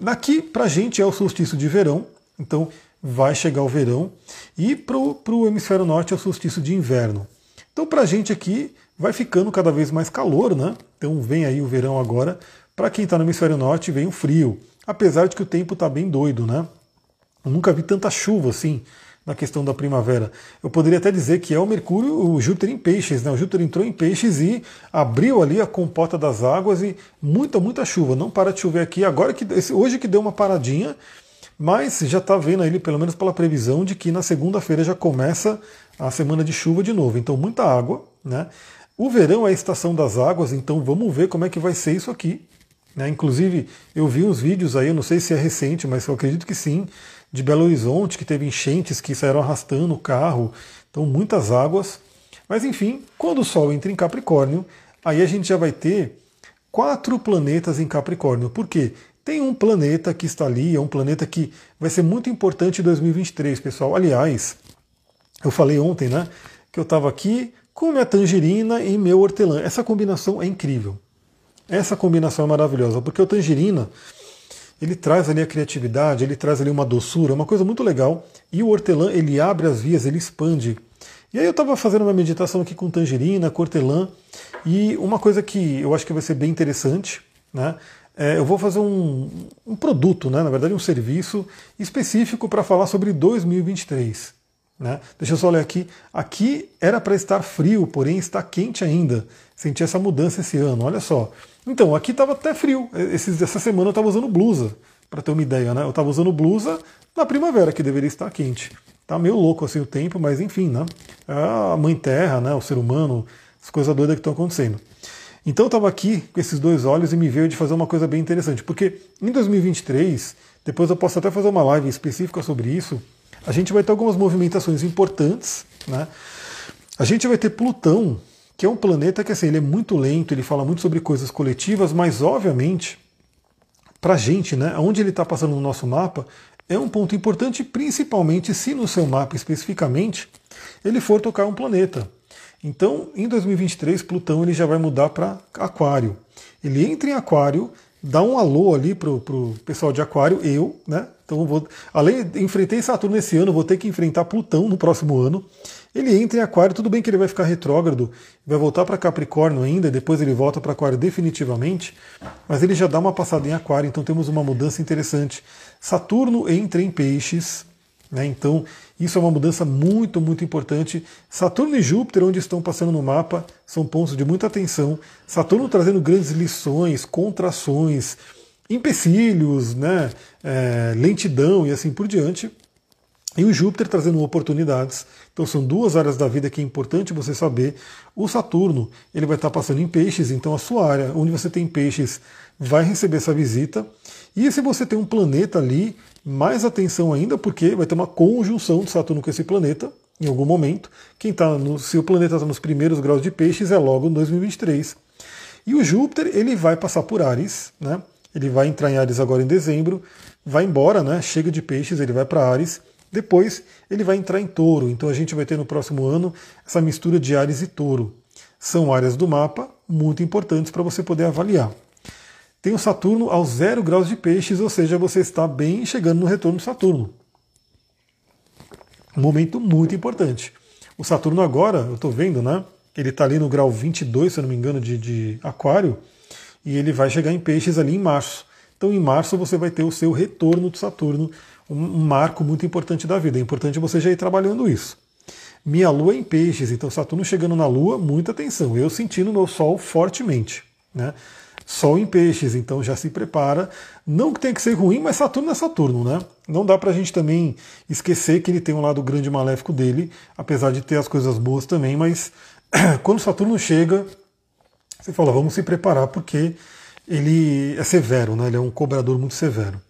Daqui para a gente é o solstício de verão, então vai chegar o verão, e para o hemisfério norte é o solstício de inverno. Então para a gente aqui vai ficando cada vez mais calor, né? Então vem aí o verão agora. Para quem está no hemisfério norte, vem o frio. Apesar de que o tempo está bem doido, né? Eu nunca vi tanta chuva assim na questão da primavera. Eu poderia até dizer que é o Mercúrio, o Júpiter em peixes, né? O Júpiter entrou em peixes e abriu ali a compota das águas e muita, muita chuva. Não para de chover aqui. Agora que hoje que deu uma paradinha, mas já está vendo ele, pelo menos pela previsão, de que na segunda-feira já começa a semana de chuva de novo. Então muita água, né? O verão é a estação das águas, então vamos ver como é que vai ser isso aqui. Né? Inclusive, eu vi uns vídeos aí, eu não sei se é recente, mas eu acredito que sim, de Belo Horizonte, que teve enchentes que saíram arrastando o carro, então muitas águas. Mas enfim, quando o Sol entra em Capricórnio, aí a gente já vai ter quatro planetas em Capricórnio. Por quê? Tem um planeta que está ali, é um planeta que vai ser muito importante em 2023, pessoal. Aliás, eu falei ontem, né, que eu estava aqui com minha tangerina e meu hortelã. Essa combinação é incrível. Essa combinação é maravilhosa, porque o tangerina ele traz ali a criatividade, ele traz ali uma doçura, uma coisa muito legal. E o hortelã ele abre as vias, ele expande. E aí eu estava fazendo uma meditação aqui com tangerina, com hortelã, e uma coisa que eu acho que vai ser bem interessante, né? É, eu vou fazer um, um produto, né, na verdade um serviço específico para falar sobre 2023. Né? Deixa eu só olhar aqui. Aqui era para estar frio, porém está quente ainda. Senti essa mudança esse ano, olha só. Então, aqui estava até frio. Esses, essa semana eu estava usando blusa, para ter uma ideia. Né? Eu estava usando blusa na primavera, que deveria estar quente. Tá meio louco assim o tempo, mas enfim, né? É a mãe terra, né? o ser humano, as coisas doidas que estão acontecendo. Então eu estava aqui com esses dois olhos e me veio de fazer uma coisa bem interessante, porque em 2023, depois eu posso até fazer uma live específica sobre isso, a gente vai ter algumas movimentações importantes. Né? A gente vai ter Plutão, que é um planeta que assim, ele é muito lento, ele fala muito sobre coisas coletivas, mas obviamente, para a gente, né, onde ele está passando no nosso mapa, é um ponto importante, principalmente se no seu mapa especificamente ele for tocar um planeta. Então, em 2023, Plutão ele já vai mudar para Aquário. Ele entra em Aquário, dá um alô ali pro, pro pessoal de Aquário, eu, né? Então vou, além enfrentei Saturno esse ano, vou ter que enfrentar Plutão no próximo ano. Ele entra em Aquário, tudo bem que ele vai ficar retrógrado, vai voltar para Capricórnio ainda, depois ele volta para Aquário definitivamente, mas ele já dá uma passada em Aquário, então temos uma mudança interessante. Saturno entra em Peixes, né? Então, isso é uma mudança muito, muito importante. Saturno e Júpiter, onde estão passando no mapa, são pontos de muita atenção. Saturno trazendo grandes lições, contrações, empecilhos, né? É, lentidão e assim por diante. E o Júpiter trazendo oportunidades. Então são duas áreas da vida que é importante você saber. O Saturno, ele vai estar passando em peixes, então a sua área onde você tem peixes vai receber essa visita. E se você tem um planeta ali, mais atenção ainda, porque vai ter uma conjunção de Saturno com esse planeta. em algum momento. Quem tá no, se o planeta está nos primeiros graus de peixes, é logo em 2023. E o Júpiter, ele vai passar por Ares, né? Ele vai entrar em Ares agora em dezembro, vai embora, né? Chega de peixes, ele vai para Ares. Depois ele vai entrar em touro. Então a gente vai ter no próximo ano essa mistura de Ares e touro. São áreas do mapa muito importantes para você poder avaliar. Tem o Saturno aos zero graus de peixes, ou seja, você está bem chegando no retorno de Saturno. Um momento muito importante. O Saturno agora, eu estou vendo, né? Ele está ali no grau 22, se eu não me engano, de, de Aquário, e ele vai chegar em peixes ali em março. Então, em março, você vai ter o seu retorno de Saturno, um, marco muito importante da vida. É importante você já ir trabalhando isso. Minha lua é em peixes, então Saturno chegando na lua, muita atenção. Eu sentindo meu sol fortemente. Né? Sol em peixes, então já se prepara. Não que tenha que ser ruim, mas Saturno é Saturno, né? Não dá pra gente também esquecer que ele tem um lado grande maléfico dele, apesar de ter as coisas boas também, mas <clears throat> quando Saturno chega, você fala, vamos se preparar, porque ele é severo, né? Ele é um cobrador muito severo.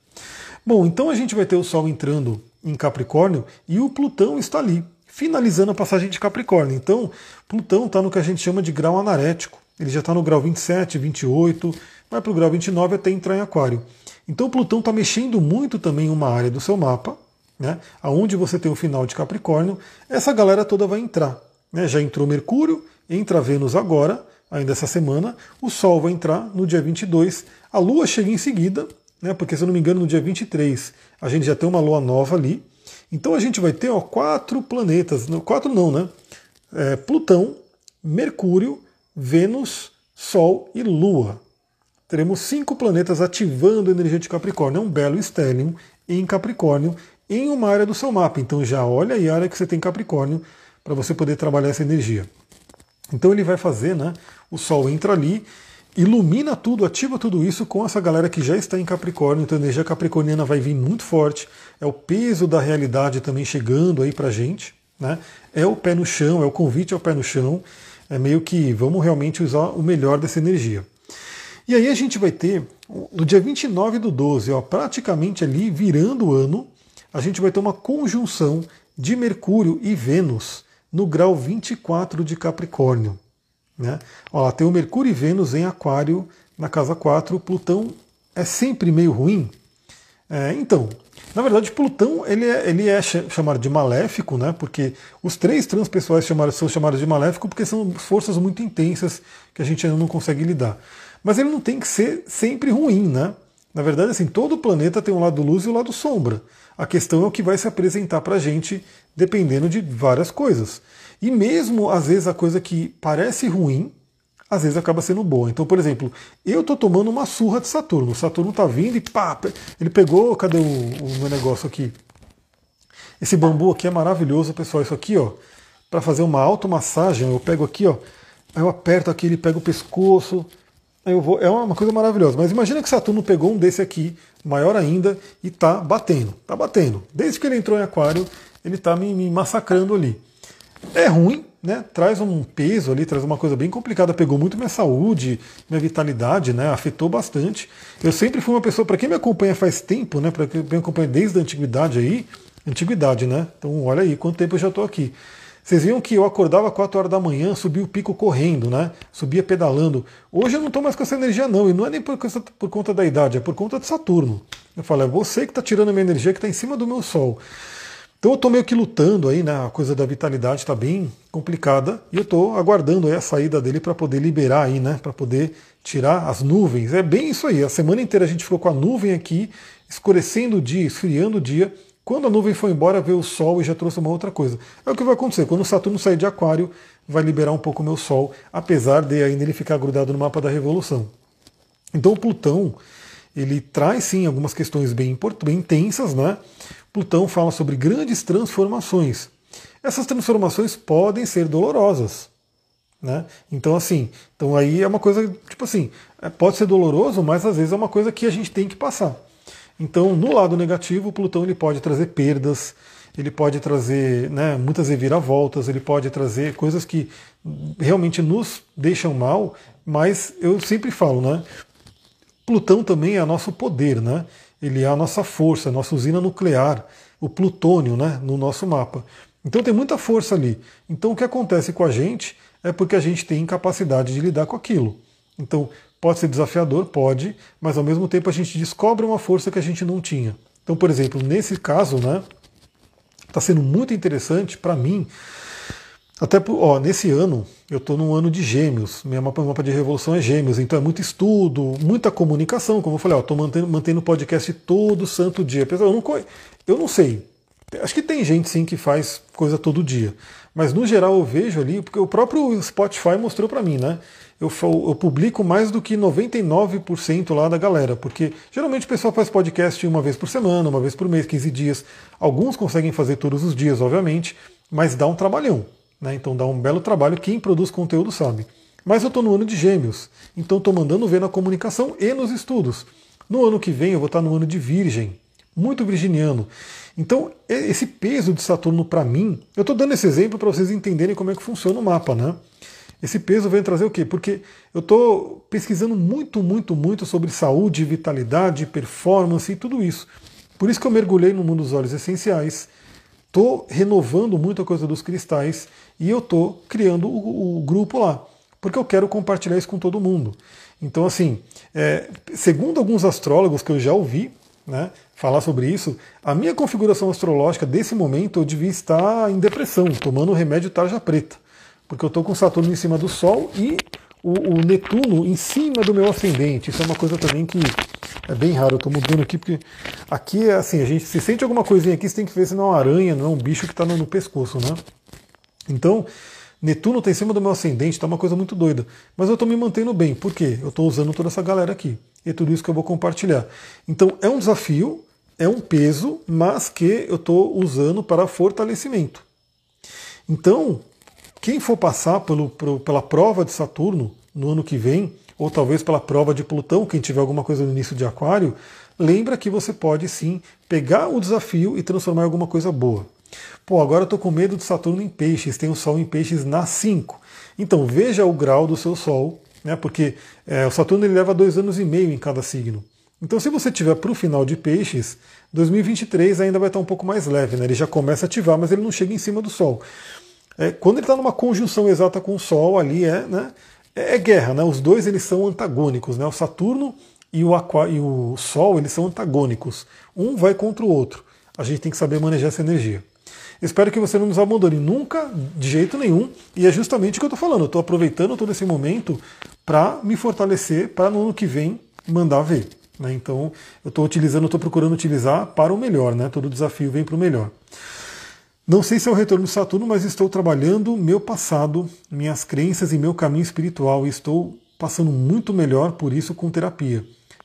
Bom, então a gente vai ter o Sol entrando em Capricórnio e o Plutão está ali, finalizando a passagem de Capricórnio. Então, Plutão está no que a gente chama de grau anarético. Ele já está no grau 27, 28, vai para o grau 29 até entrar em Aquário. Então Plutão está mexendo muito também uma área do seu mapa, né, aonde você tem o final de Capricórnio, essa galera toda vai entrar. Né, já entrou Mercúrio, entra Vênus agora, ainda essa semana, o Sol vai entrar no dia 22, a Lua chega em seguida, né, porque se eu não me engano no dia 23 a gente já tem uma Lua nova ali, então a gente vai ter ó, quatro planetas, quatro não, né? É, Plutão, Mercúrio, Vênus, Sol e Lua. Teremos cinco planetas ativando a energia de Capricórnio. É um belo estélio em Capricórnio, em uma área do seu mapa. Então já olha aí a área que você tem Capricórnio para você poder trabalhar essa energia. Então ele vai fazer, né? O Sol entra ali, ilumina tudo, ativa tudo isso com essa galera que já está em Capricórnio. Então a energia capricorniana vai vir muito forte. É o peso da realidade também chegando aí para gente. Né? É o pé no chão, é o convite ao pé no chão é meio que vamos realmente usar o melhor dessa energia. E aí a gente vai ter, no dia 29 do 12, ó, praticamente ali virando o ano, a gente vai ter uma conjunção de Mercúrio e Vênus no grau 24 de Capricórnio. Né? Ó, tem o Mercúrio e Vênus em Aquário na casa 4. Plutão é sempre meio ruim. É, então, na verdade, Plutão ele é, ele é chamado de maléfico, né? Porque os três transpessoais chamados, são chamados de maléfico porque são forças muito intensas que a gente ainda não consegue lidar. Mas ele não tem que ser sempre ruim, né? Na verdade, assim, todo planeta tem um lado luz e um lado sombra. A questão é o que vai se apresentar para a gente dependendo de várias coisas. E mesmo às vezes a coisa que parece ruim, às vezes acaba sendo boa. Então, por exemplo, eu estou tomando uma surra de Saturno. Saturno está vindo e pá, ele pegou, cadê o, o, meu negócio aqui? Esse bambu aqui é maravilhoso, pessoal. Isso aqui, ó, para fazer uma automassagem, eu pego aqui, ó, eu aperto aqui, ele pega o pescoço, eu vou, é uma coisa maravilhosa. Mas imagina que Saturno pegou um desse aqui, maior ainda, e tá batendo, tá batendo. Desde que ele entrou em Aquário, ele tá me, me massacrando ali. É ruim, né, traz um peso ali, traz uma coisa bem complicada, pegou muito minha saúde, minha vitalidade, né, afetou bastante. Eu sempre fui uma pessoa, para quem me acompanha faz tempo, né, para quem me acompanha desde a antiguidade aí, antiguidade, né? Então olha aí quanto tempo eu já estou aqui. Vocês viram que eu acordava 4 horas da manhã, subia o pico correndo, né? Subia pedalando. Hoje eu não estou mais com essa energia, não. E não é nem por, por, conta da idade, é por conta de Saturno. Eu falo, é você que está tirando a minha energia que está em cima do meu Sol. Então eu estou meio que lutando aí, né? A coisa da vitalidade está bem complicada e eu estou aguardando a saída dele para poder liberar aí, né? Para poder tirar as nuvens. É bem isso aí. A semana inteira a gente ficou com a nuvem aqui, escurecendo o dia, esfriando o dia. Quando a nuvem foi embora, veio o Sol e já trouxe uma outra coisa. É o que vai acontecer. Quando o Saturno sair de Aquário, vai liberar um pouco o meu Sol, apesar de ainda ele ficar grudado no mapa da Revolução. Então Plutão, ele traz sim algumas questões bem, bem intensas, né? Plutão fala sobre grandes transformações. Essas transformações podem ser dolorosas. Né? Então, assim, então aí é uma coisa, tipo assim, é, pode ser doloroso, mas às vezes é uma coisa que a gente tem que passar. Então, no lado negativo, Plutão ele pode trazer perdas, ele pode trazer né, muitas reviravoltas, ele pode trazer coisas que realmente nos deixam mal, mas eu sempre falo, né? Plutão também é nosso poder, né? ele é a nossa força, a nossa usina nuclear. o plutônio né, no nosso mapa. Então tem muita força ali. Então o que acontece com a gente é porque a gente tem capacidade de lidar com aquilo. Então pode ser desafiador, pode, mas ao mesmo tempo a gente descobre uma força que a gente não tinha. Então, por exemplo, nesse caso, né, está sendo muito interessante para mim. Até ó, nesse ano, eu estou num ano de gêmeos. Minha mapa, mapa de revolução é gêmeos, então é muito estudo, muita comunicação. Como eu falei, estou mantendo, mantendo podcast todo santo dia. Eu não, eu não sei. Acho que tem gente sim que faz coisa todo dia. Mas no geral eu vejo ali, porque o próprio Spotify mostrou para mim, né? Eu, eu, publico mais do que 99% lá da galera, porque geralmente o pessoal faz podcast uma vez por semana, uma vez por mês, 15 dias. Alguns conseguem fazer todos os dias, obviamente, mas dá um trabalhão. Né? Então dá um belo trabalho. Quem produz conteúdo sabe. Mas eu estou no ano de gêmeos, então estou mandando ver na comunicação e nos estudos. No ano que vem eu vou estar no ano de Virgem, muito virginiano. Então, esse peso de Saturno para mim, eu estou dando esse exemplo para vocês entenderem como é que funciona o mapa, né? Esse peso vem trazer o quê? Porque eu estou pesquisando muito, muito, muito sobre saúde, vitalidade, performance e tudo isso. Por isso que eu mergulhei no mundo dos óleos essenciais, estou renovando muita coisa dos cristais e eu estou criando o, o, grupo lá, porque eu quero compartilhar isso com todo mundo. Então, assim, é, segundo alguns astrólogos que eu já ouvi, né, falar sobre isso, a minha configuração astrológica desse momento eu devia estar em depressão, tomando remédio tarja preta, porque eu estou com Saturno em cima do Sol e o, o, Netuno em cima do meu ascendente. Isso é uma coisa também que é bem raro. Eu estou mudando aqui porque aqui é assim, a gente se sente alguma coisinha aqui, você tem que ver se não é uma aranha, não é um bicho que está no, no pescoço, né? Então, Netuno está em cima do meu ascendente, está uma coisa muito doida. Mas eu estou me mantendo bem. Por quê? Eu estou usando toda essa galera aqui. E é tudo isso que eu vou compartilhar. Então é um desafio, é um peso, mas que eu estou usando para fortalecimento. Então, quem for passar pelo, pela prova de Saturno no ano que vem, ou talvez pela prova de Plutão, quem tiver alguma coisa no início de Aquário, lembra que você pode sim pegar o desafio e transformar em alguma coisa boa. Pô, agora eu estou com medo de Saturno em peixes, tem o Sol em peixes na 5. Então veja o grau do seu Sol, né, porque é, o Saturno ele leva dois anos e meio em cada signo. Então se você tiver para o final de peixes, 2023 ainda vai estar um pouco mais leve, né? ele já começa a ativar, mas ele não chega em cima do Sol. É, quando ele está numa conjunção exata com o Sol, ali é, né, é, é guerra, né? os dois eles são antagônicos, né? o Saturno e o, Aqua, e o Sol eles são antagônicos, um vai contra o outro. A gente tem que saber manejar essa energia. Espero que você não nos abandone nunca, de jeito nenhum. E é justamente o que eu estou falando. Estou aproveitando todo esse momento para me fortalecer para no ano que vem mandar ver. Né? Então eu estou utilizando, estou procurando utilizar para o melhor. Né? Todo desafio vem para o melhor. Não sei se é o retorno de Saturno, mas estou trabalhando meu passado, minhas crenças e meu caminho espiritual. E estou passando muito melhor por isso com terapia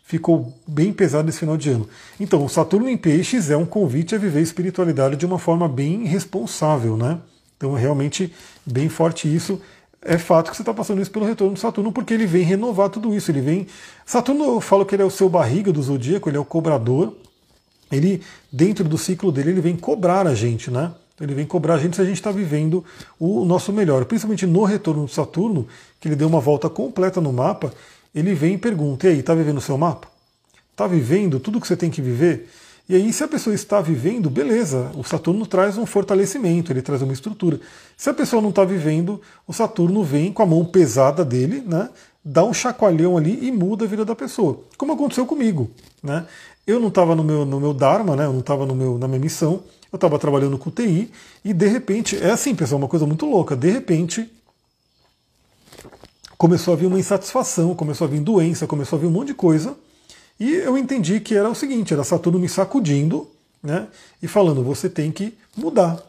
ficou bem pesado esse final de ano. Então, o Saturno em Peixes é um convite a viver a espiritualidade de uma forma bem responsável, né? Então, é realmente bem forte isso. É fato que você está passando isso pelo retorno do Saturno, porque ele vem renovar tudo isso. Ele vem. Saturno, eu falo que ele é o seu barriga do zodíaco, ele é o cobrador. Ele, dentro do ciclo dele, ele vem cobrar a gente, né? Ele vem cobrar a gente se a gente está vivendo o nosso melhor. Principalmente no retorno do Saturno, que ele deu uma volta completa no mapa, ele vem e pergunta: e aí, está vivendo o seu mapa? Está vivendo tudo que você tem que viver? E aí, se a pessoa está vivendo, beleza, o Saturno traz um fortalecimento, ele traz uma estrutura. Se a pessoa não está vivendo, o Saturno vem com a mão pesada dele, né, dá um chacoalhão ali e muda a vida da pessoa. Como aconteceu comigo. Né? Eu não estava no meu, no meu Dharma, né, eu não estava na minha missão, eu estava trabalhando com TI e de repente, é assim, pessoal, uma coisa muito louca, de repente começou a vir uma insatisfação, começou a vir doença, começou a vir um monte de coisa. E eu entendi que era o seguinte, era Saturno me sacudindo, né? E falando, você tem que mudar.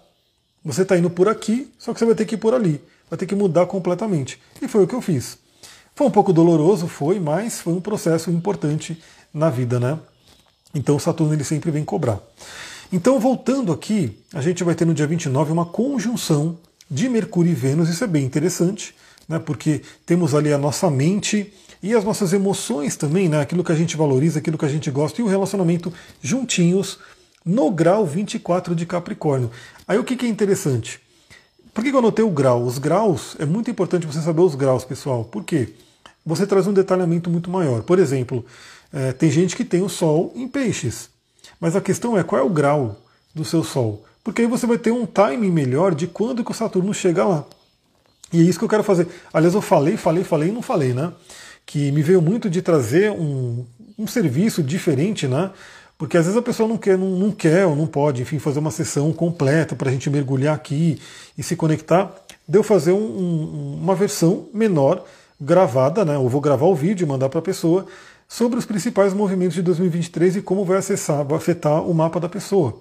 Você está indo por aqui, só que você vai ter que ir por ali. Vai ter que mudar completamente. E foi o que eu fiz. Foi um pouco doloroso, foi, mas foi um processo importante na vida, né? Então Saturno ele sempre vem cobrar. Então, voltando aqui, a gente vai ter no dia 29 uma conjunção de Mercúrio e Vênus, isso é bem interessante né, porque temos ali a nossa mente e as nossas emoções também, né, aquilo que a gente valoriza, aquilo que a gente gosta, e o relacionamento juntinhos no grau 24 de Capricórnio. Aí o que, que é interessante? Por que, que eu anotei o grau? Os graus, é muito importante você saber os graus, pessoal. Por quê? Você traz um detalhamento muito maior. Por exemplo, é, tem gente que tem o Sol em peixes. Mas a questão é qual é o grau do seu Sol. Porque aí você vai ter um timing melhor de quando que o Saturno chega lá. E é isso que eu quero fazer. Aliás, eu falei, falei, falei e não falei, né? Que me veio muito de trazer um, um serviço diferente, né? Porque às vezes a pessoa não quer, não, não quer ou não pode, enfim, fazer uma sessão completa para a gente mergulhar aqui e se conectar. Deu fazer um, um, uma versão menor, gravada, né? Eu vou gravar o vídeo e mandar para a pessoa sobre os principais movimentos de 2023 e como vai acessar, vai afetar o mapa da pessoa.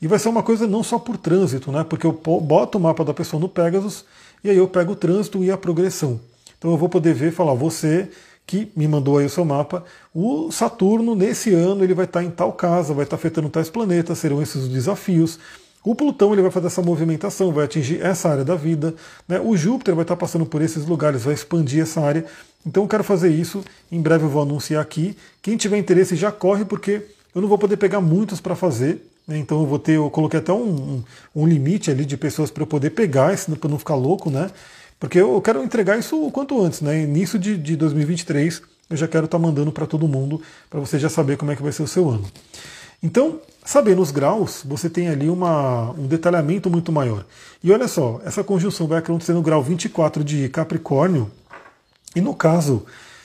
E vai ser uma coisa não só por trânsito, né? Porque eu boto o mapa da pessoa no Pegasus e aí eu pego o trânsito e a progressão. Então eu vou poder ver falar, você que me mandou aí o seu mapa, o Saturno nesse ano ele vai estar em tal casa, vai estar afetando tais planetas, serão esses os desafios. O Plutão ele vai fazer essa movimentação, vai atingir essa área da vida. Né? O Júpiter vai estar passando por esses lugares, vai expandir essa área. Então eu quero fazer isso, em breve eu vou anunciar aqui. Quem tiver interesse já corre, porque eu não vou poder pegar muitos para fazer. Né? Então eu vou ter, eu coloquei até um, um, um limite ali de pessoas para eu poder pegar, para não ficar louco, né? Porque eu quero entregar isso o quanto antes, né? Início de, de 2023 eu já quero estar tá mandando para todo mundo, para você já saber como é que vai ser o seu ano. Então, sabendo os graus, você tem ali uma, um detalhamento muito maior. E olha só, essa conjunção vai acontecer no grau 24 de Capricórnio, e no caso,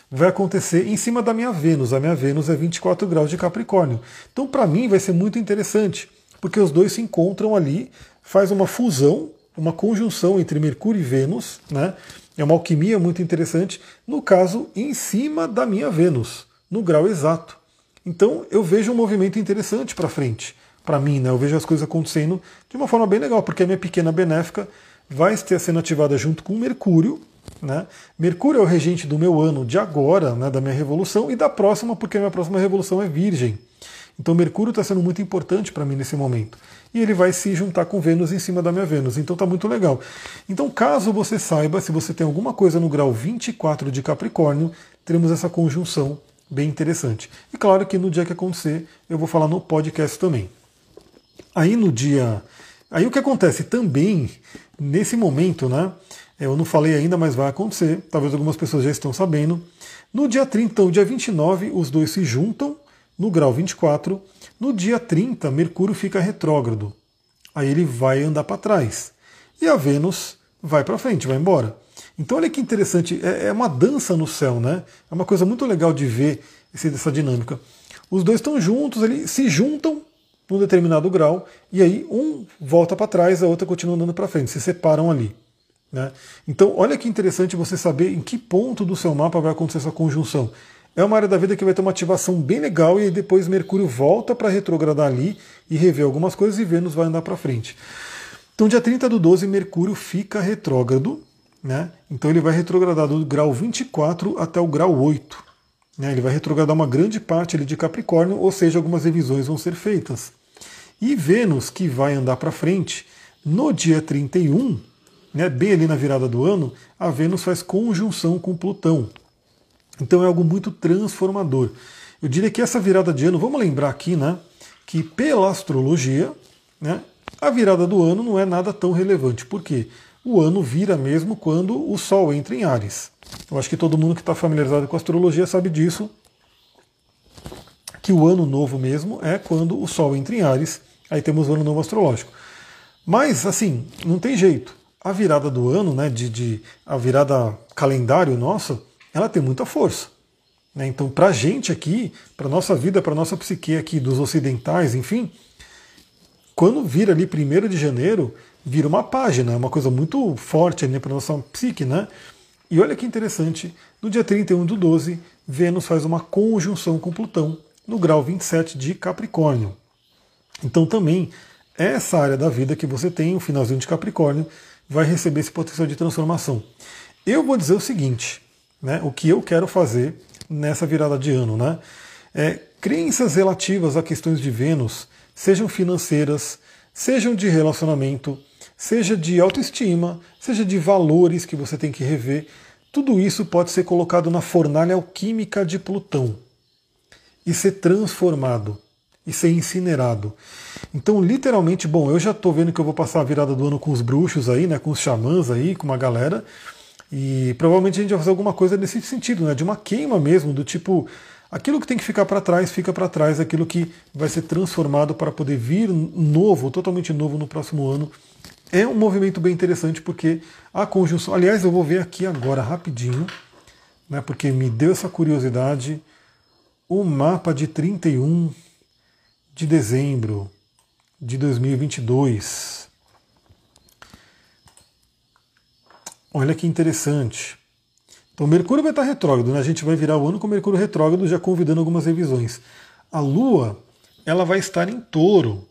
vai acontecer em cima da minha Vênus. A minha Vênus é 24 graus de Capricórnio. Então, para mim, vai ser muito interessante, porque os dois se encontram ali, faz uma fusão, uma conjunção entre Mercúrio e Vênus, né? É uma alquimia muito interessante, no caso, em cima da minha Vênus, no grau exato. Então, eu vejo um movimento interessante para frente, para mim, né? Eu vejo as coisas acontecendo de uma forma bem legal, porque a minha pequena benéfica vai estar sendo ativada junto com Mercúrio, né? Mercúrio é o regente do meu ano de agora, né, da minha revolução, e da próxima, porque a minha próxima revolução é Virgem. Então Mercúrio está sendo muito importante para mim nesse momento. E ele vai se juntar com Vênus em cima da minha Vênus. Então está muito legal. Então, caso você saiba, se você tem alguma coisa no grau 24 de Capricórnio, teremos essa conjunção bem interessante. E claro que no dia que acontecer, eu vou falar no podcast também. Aí no dia. Aí o que acontece também, nesse momento, né? Eu não falei ainda, mas vai acontecer. Talvez algumas pessoas já estão sabendo. No dia 30, então, dia 29, os dois se juntam no grau 24. No dia 30, Mercúrio fica retrógrado. Aí ele vai andar para trás. E a Vênus vai para frente, vai embora. Então olha que interessante, é, é, uma dança no céu, né? É uma coisa muito legal de ver essa dinâmica. Os dois estão juntos, eles se juntam num determinado grau, e aí um volta para trás, a outra continua andando para frente, se separam ali. Né? Então, olha que interessante você saber em que ponto do seu mapa vai acontecer essa conjunção. É uma área da vida que vai ter uma ativação bem legal e depois Mercúrio volta para retrogradar ali e rever algumas coisas e Vênus vai andar para frente. Então, dia 30 do 12, Mercúrio fica retrógrado, né? Então ele vai retrogradar do grau 24 até o grau 8. Né? Ele vai retrogradar uma grande parte ali de Capricórnio, ou seja, algumas revisões vão ser feitas. E Vênus, que vai andar para frente, no dia 31, né, bem ali na virada do ano, a Vênus faz conjunção com Plutão. Então é algo muito transformador. Eu diria que essa virada de ano, vamos lembrar aqui, né, que pela astrologia, né, a virada do ano não é nada tão relevante. Por quê? O ano vira mesmo quando o Sol entra em Ares. Eu acho que todo mundo que está familiarizado com astrologia sabe disso, que o ano novo mesmo é quando o Sol entra em Ares, aí temos o ano novo astrológico. Mas, assim, não tem jeito a virada do ano, né, de, de a virada calendário nossa, ela tem muita força. Né? Então, para a gente aqui, para nossa vida, para nossa psique aqui dos ocidentais, enfim, quando vira ali 1 de janeiro, vira uma página, é uma coisa muito forte né, para nossa psique, né? E olha que interessante, no dia 31 do 12, Vênus faz uma conjunção com Plutão no grau 27 de Capricórnio. Então também essa área da vida que você tem, o finalzinho de Capricórnio, vai receber esse potencial de transformação. Eu vou dizer o seguinte, né, o que eu quero fazer nessa virada de ano, né, é crenças relativas a questões de Vênus, sejam financeiras, sejam de relacionamento, seja de autoestima, seja de valores que você tem que rever, tudo isso pode ser colocado na fornalha alquímica de Plutão e ser transformado e ser incinerado. Então, literalmente, bom, eu já estou vendo que eu vou passar a virada do ano com os bruxos aí, né, com os xamãs aí, com uma galera, e provavelmente a gente vai fazer alguma coisa nesse sentido, né, de uma queima mesmo, do tipo, Aquilo que tem que ficar para trás, fica para trás. Aquilo que vai ser transformado para poder vir novo, totalmente novo no próximo ano. É um movimento bem interessante porque a conjunção. Aliás, eu vou ver aqui agora rapidinho, né, porque me deu essa curiosidade. O mapa de 31 de dezembro de 2022. Olha que interessante. Então, Mercúrio vai estar retrógrado, né? a gente vai virar o ano com Mercúrio retrógrado, já convidando algumas revisões. A Lua, ela vai estar em touro.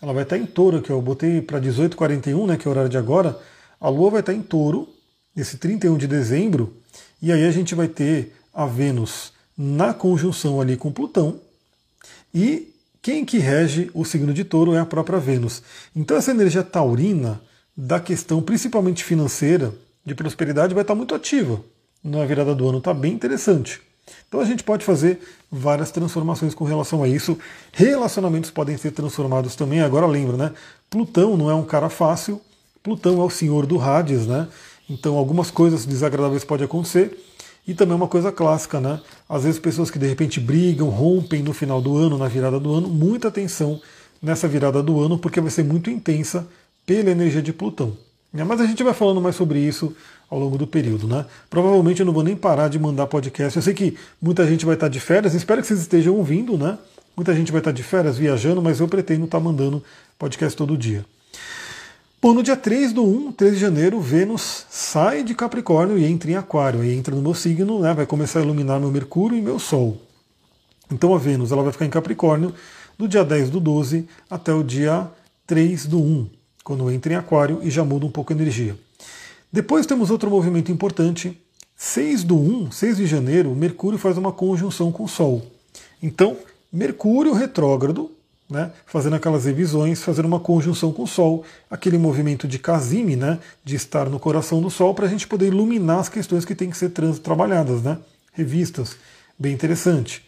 Ela vai estar em touro, que eu botei para 18h41, né, que é o horário de agora. A Lua vai estar em touro, nesse 31 de dezembro, e aí a gente vai ter a Vênus na conjunção ali com Plutão, e quem que rege o signo de touro é a própria Vênus. Então essa energia taurina da questão, principalmente financeira, de prosperidade, vai estar muito ativa na virada do ano está bem interessante. Então a gente pode fazer várias transformações com relação a isso. Relacionamentos podem ser transformados também. Agora lembra, né? Plutão não é um cara fácil. Plutão é o senhor do Hades, né? Então algumas coisas desagradáveis podem acontecer. E também uma coisa clássica, né? Às vezes pessoas que de repente brigam, rompem no final do ano, na virada do ano, muita atenção nessa virada do ano, porque vai ser muito intensa pela energia de Plutão. Mas a gente vai falando mais sobre isso ao longo do período, né? Provavelmente eu não vou nem parar de mandar podcast. Eu sei que muita gente vai estar de férias, espero que vocês estejam ouvindo, né? Muita gente vai estar de férias viajando, mas eu pretendo estar mandando podcast todo dia. Bom, no dia 3 do 1, 3 de janeiro, Vênus sai de Capricórnio e entra em Aquário. Aí entra no meu signo, né? Vai começar a iluminar meu Mercúrio e meu Sol. Então a Vênus ela vai ficar em Capricórnio do dia 10 do 12 até o dia 3 do 1, quando entra em Aquário e já muda um pouco a energia. Depois temos outro movimento importante. 6 do 1, 6 de janeiro, Mercúrio faz uma conjunção com o Sol. Então, Mercúrio retrógrado, né, fazendo aquelas revisões, fazendo uma conjunção com o Sol, aquele movimento de Casime, né, de estar no coração do Sol, para a gente poder iluminar as questões que têm que ser trabalhadas, né, revistas. Bem interessante.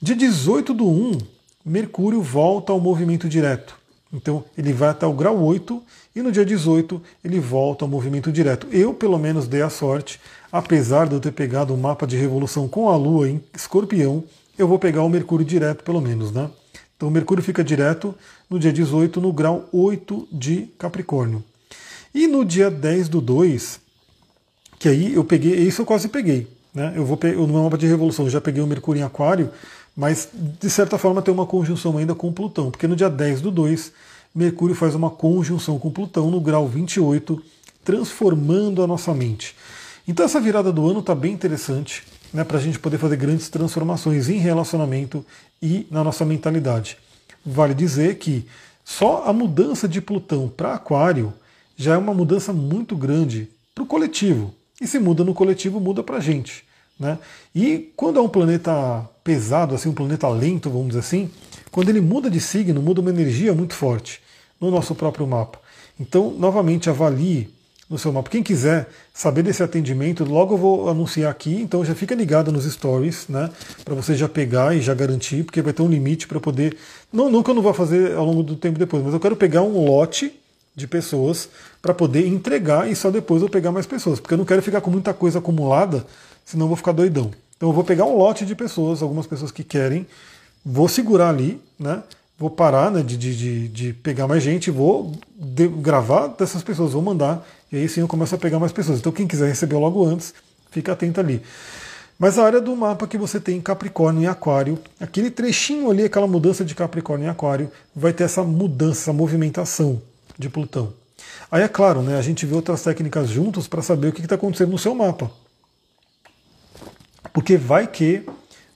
De 18 do 1, Mercúrio volta ao movimento direto. Então ele vai até o grau 8 e no dia 18 ele volta ao movimento direto. Eu, pelo menos, dei a sorte, apesar de eu ter pegado o um mapa de revolução com a Lua em escorpião, eu vou pegar o Mercúrio direto, pelo menos, né? Então Mercúrio fica direto no dia 18, no grau 8 de Capricórnio. E no dia 10 do 2, que aí eu peguei, isso eu quase peguei. Né? Eu vou no meu mapa de revolução já peguei o Mercúrio em Aquário, mas de certa forma tem uma conjunção ainda com Plutão, porque no dia 10 do 2 Mercúrio faz uma conjunção com Plutão no grau 28, transformando a nossa mente. Então essa virada do ano está bem interessante né, para a gente poder fazer grandes transformações em relacionamento e na nossa mentalidade. Vale dizer que só a mudança de Plutão para Aquário já é uma mudança muito grande para o coletivo. E se muda no coletivo, muda para a gente. Né? E quando é um planeta pesado, assim, um planeta lento, vamos dizer assim, quando ele muda de signo, muda uma energia muito forte no nosso próprio mapa. Então, novamente, avalie no seu mapa. Quem quiser saber desse atendimento, logo eu vou anunciar aqui, então já fica ligado nos stories, né? Para você já pegar e já garantir, porque vai ter um limite para poder. Não, eu não vá fazer ao longo do tempo depois, mas eu quero pegar um lote de pessoas para poder entregar e só depois eu pegar mais pessoas, porque eu não quero ficar com muita coisa acumulada, senão eu vou ficar doidão. Então eu vou pegar um lote de pessoas, algumas pessoas que querem, vou segurar ali, né? Vou parar né, de, de, de pegar mais gente, vou de, gravar dessas pessoas, vou mandar, e aí sim eu começo a pegar mais pessoas. Então quem quiser receber logo antes, fica atento ali. Mas a área do mapa que você tem Capricórnio e Aquário, aquele trechinho ali, aquela mudança de Capricórnio e Aquário, vai ter essa mudança, essa movimentação de Plutão. Aí é claro, né, a gente vê outras técnicas juntos para saber o que está acontecendo no seu mapa. Porque vai que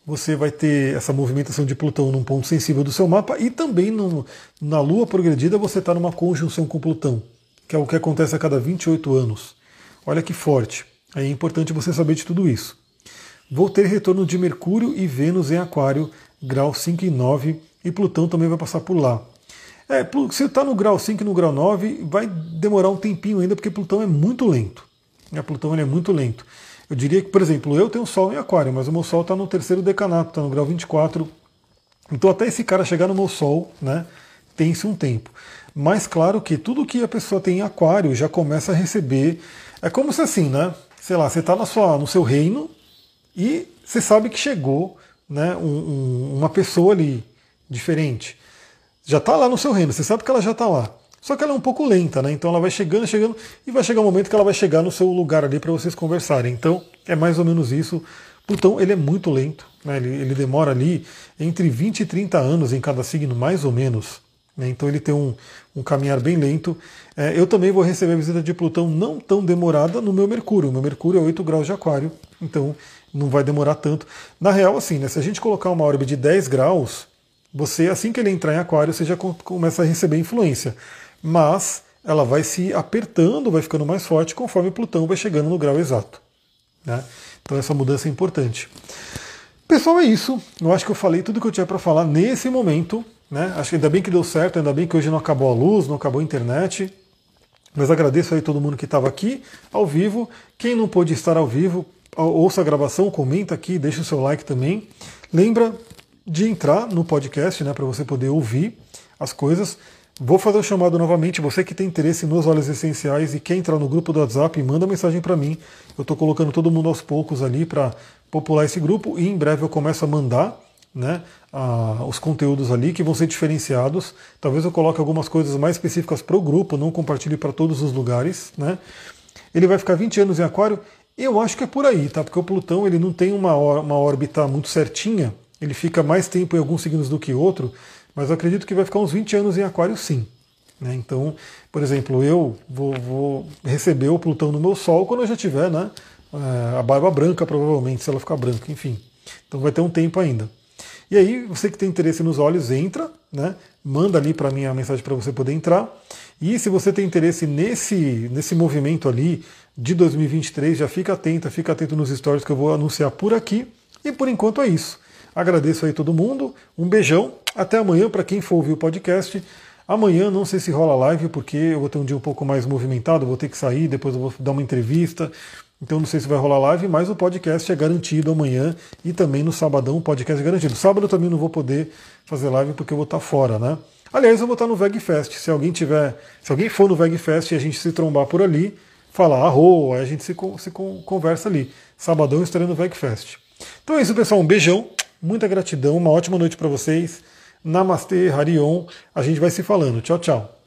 você vai ter essa movimentação de Plutão num ponto sensível do seu mapa e também no, na Lua progredida você está numa conjunção com Plutão, que é o que acontece a cada 28 anos. Olha que forte. É importante você saber de tudo isso. Vou ter retorno de Mercúrio e Vênus em Aquário, grau 5 e 9, e Plutão também vai passar por lá. É, se está no grau 5 e no grau 9, vai demorar um tempinho ainda, porque Plutão é muito lento. A Plutão é muito lento. Eu diria que, por exemplo, eu tenho Sol em Aquário, mas o meu Sol está no terceiro decanato, está no grau 24. Então, até esse cara chegar no meu Sol, né, tem-se um tempo. Mas, claro que tudo que a pessoa tem em Aquário já começa a receber. É como se assim, né? Sei lá, você está no seu reino e você sabe que chegou né, um, um, uma pessoa ali diferente. Já está lá no seu reino, você sabe que ela já está lá. Só que ela é um pouco lenta, né? Então ela vai chegando, chegando, e vai chegar um momento que ela vai chegar no seu lugar ali para vocês conversarem. Então é mais ou menos isso. Plutão ele é muito lento, né? ele, ele demora ali entre 20 e 30 anos em cada signo, mais ou menos. Né? Então ele tem um, um caminhar bem lento. É, eu também vou receber a visita de Plutão não tão demorada no meu Mercúrio. O meu Mercúrio é 8 graus de Aquário, então não vai demorar tanto. Na real, assim, né? Se a gente colocar uma órbita de 10 graus, você, assim que ele entrar em Aquário, você já começa a receber influência mas ela vai se apertando, vai ficando mais forte conforme Plutão vai chegando no grau exato. Né? Então essa mudança é importante. Pessoal, é isso. Eu acho que eu falei tudo que eu tinha para falar nesse momento. Né? Acho que ainda bem que deu certo, ainda bem que hoje não acabou a luz, não acabou a internet. Mas agradeço aí todo mundo que estava aqui ao vivo. Quem não pôde estar ao vivo, ouça a gravação, comenta aqui, deixa o seu like também. Lembra de entrar no podcast, né, para você poder ouvir as coisas. Vou fazer o chamado novamente. Você que tem interesse nos óleos essenciais e quer entrar no grupo do WhatsApp, manda mensagem para mim. Eu estou colocando todo mundo aos poucos ali para popular esse grupo e em breve eu começo a mandar né, a, os conteúdos ali que vão ser diferenciados. Talvez eu coloque algumas coisas mais específicas para o grupo, não compartilhe para todos os lugares. Né. Ele vai ficar 20 anos em Aquário. Eu acho que é por aí, tá? Porque o Plutão ele não tem uma, uma órbita muito certinha. Ele fica mais tempo em alguns signos do que outro. Mas eu acredito que vai ficar uns 20 anos em Aquário sim. Né? Então, por exemplo, eu vou, vou, receber o Plutão no meu Sol quando eu já tiver né, é, a barba branca, provavelmente, se ela ficar branca, enfim. Então vai ter um tempo ainda. E aí, você que tem interesse nos olhos, entra, né? Manda ali para mim a mensagem para você poder entrar. E se você tem interesse nesse, nesse movimento ali de 2023, já fica atento, fica atento nos stories que eu vou anunciar por aqui. E por enquanto é isso. Agradeço aí todo mundo. Um beijão. Até amanhã para quem for ouvir o podcast. Amanhã não sei se rola live, porque eu vou ter um dia um pouco mais movimentado, vou ter que sair, depois eu vou dar uma entrevista. Então não sei se vai rolar live, mas o podcast é garantido amanhã e também no sabadão o podcast é garantido. Sábado também não vou poder fazer live porque eu vou estar fora, né? Aliás, eu vou estar no VegFest. Se alguém tiver, se alguém for no VegFest e a gente se trombar por ali, falar arro, aí a gente se, se conversa ali. Sabadão estarei no VegFest. Então é isso, pessoal. Um beijão. Muita gratidão, uma ótima noite para vocês. Namastê, Harion. A gente vai se falando. Tchau, tchau.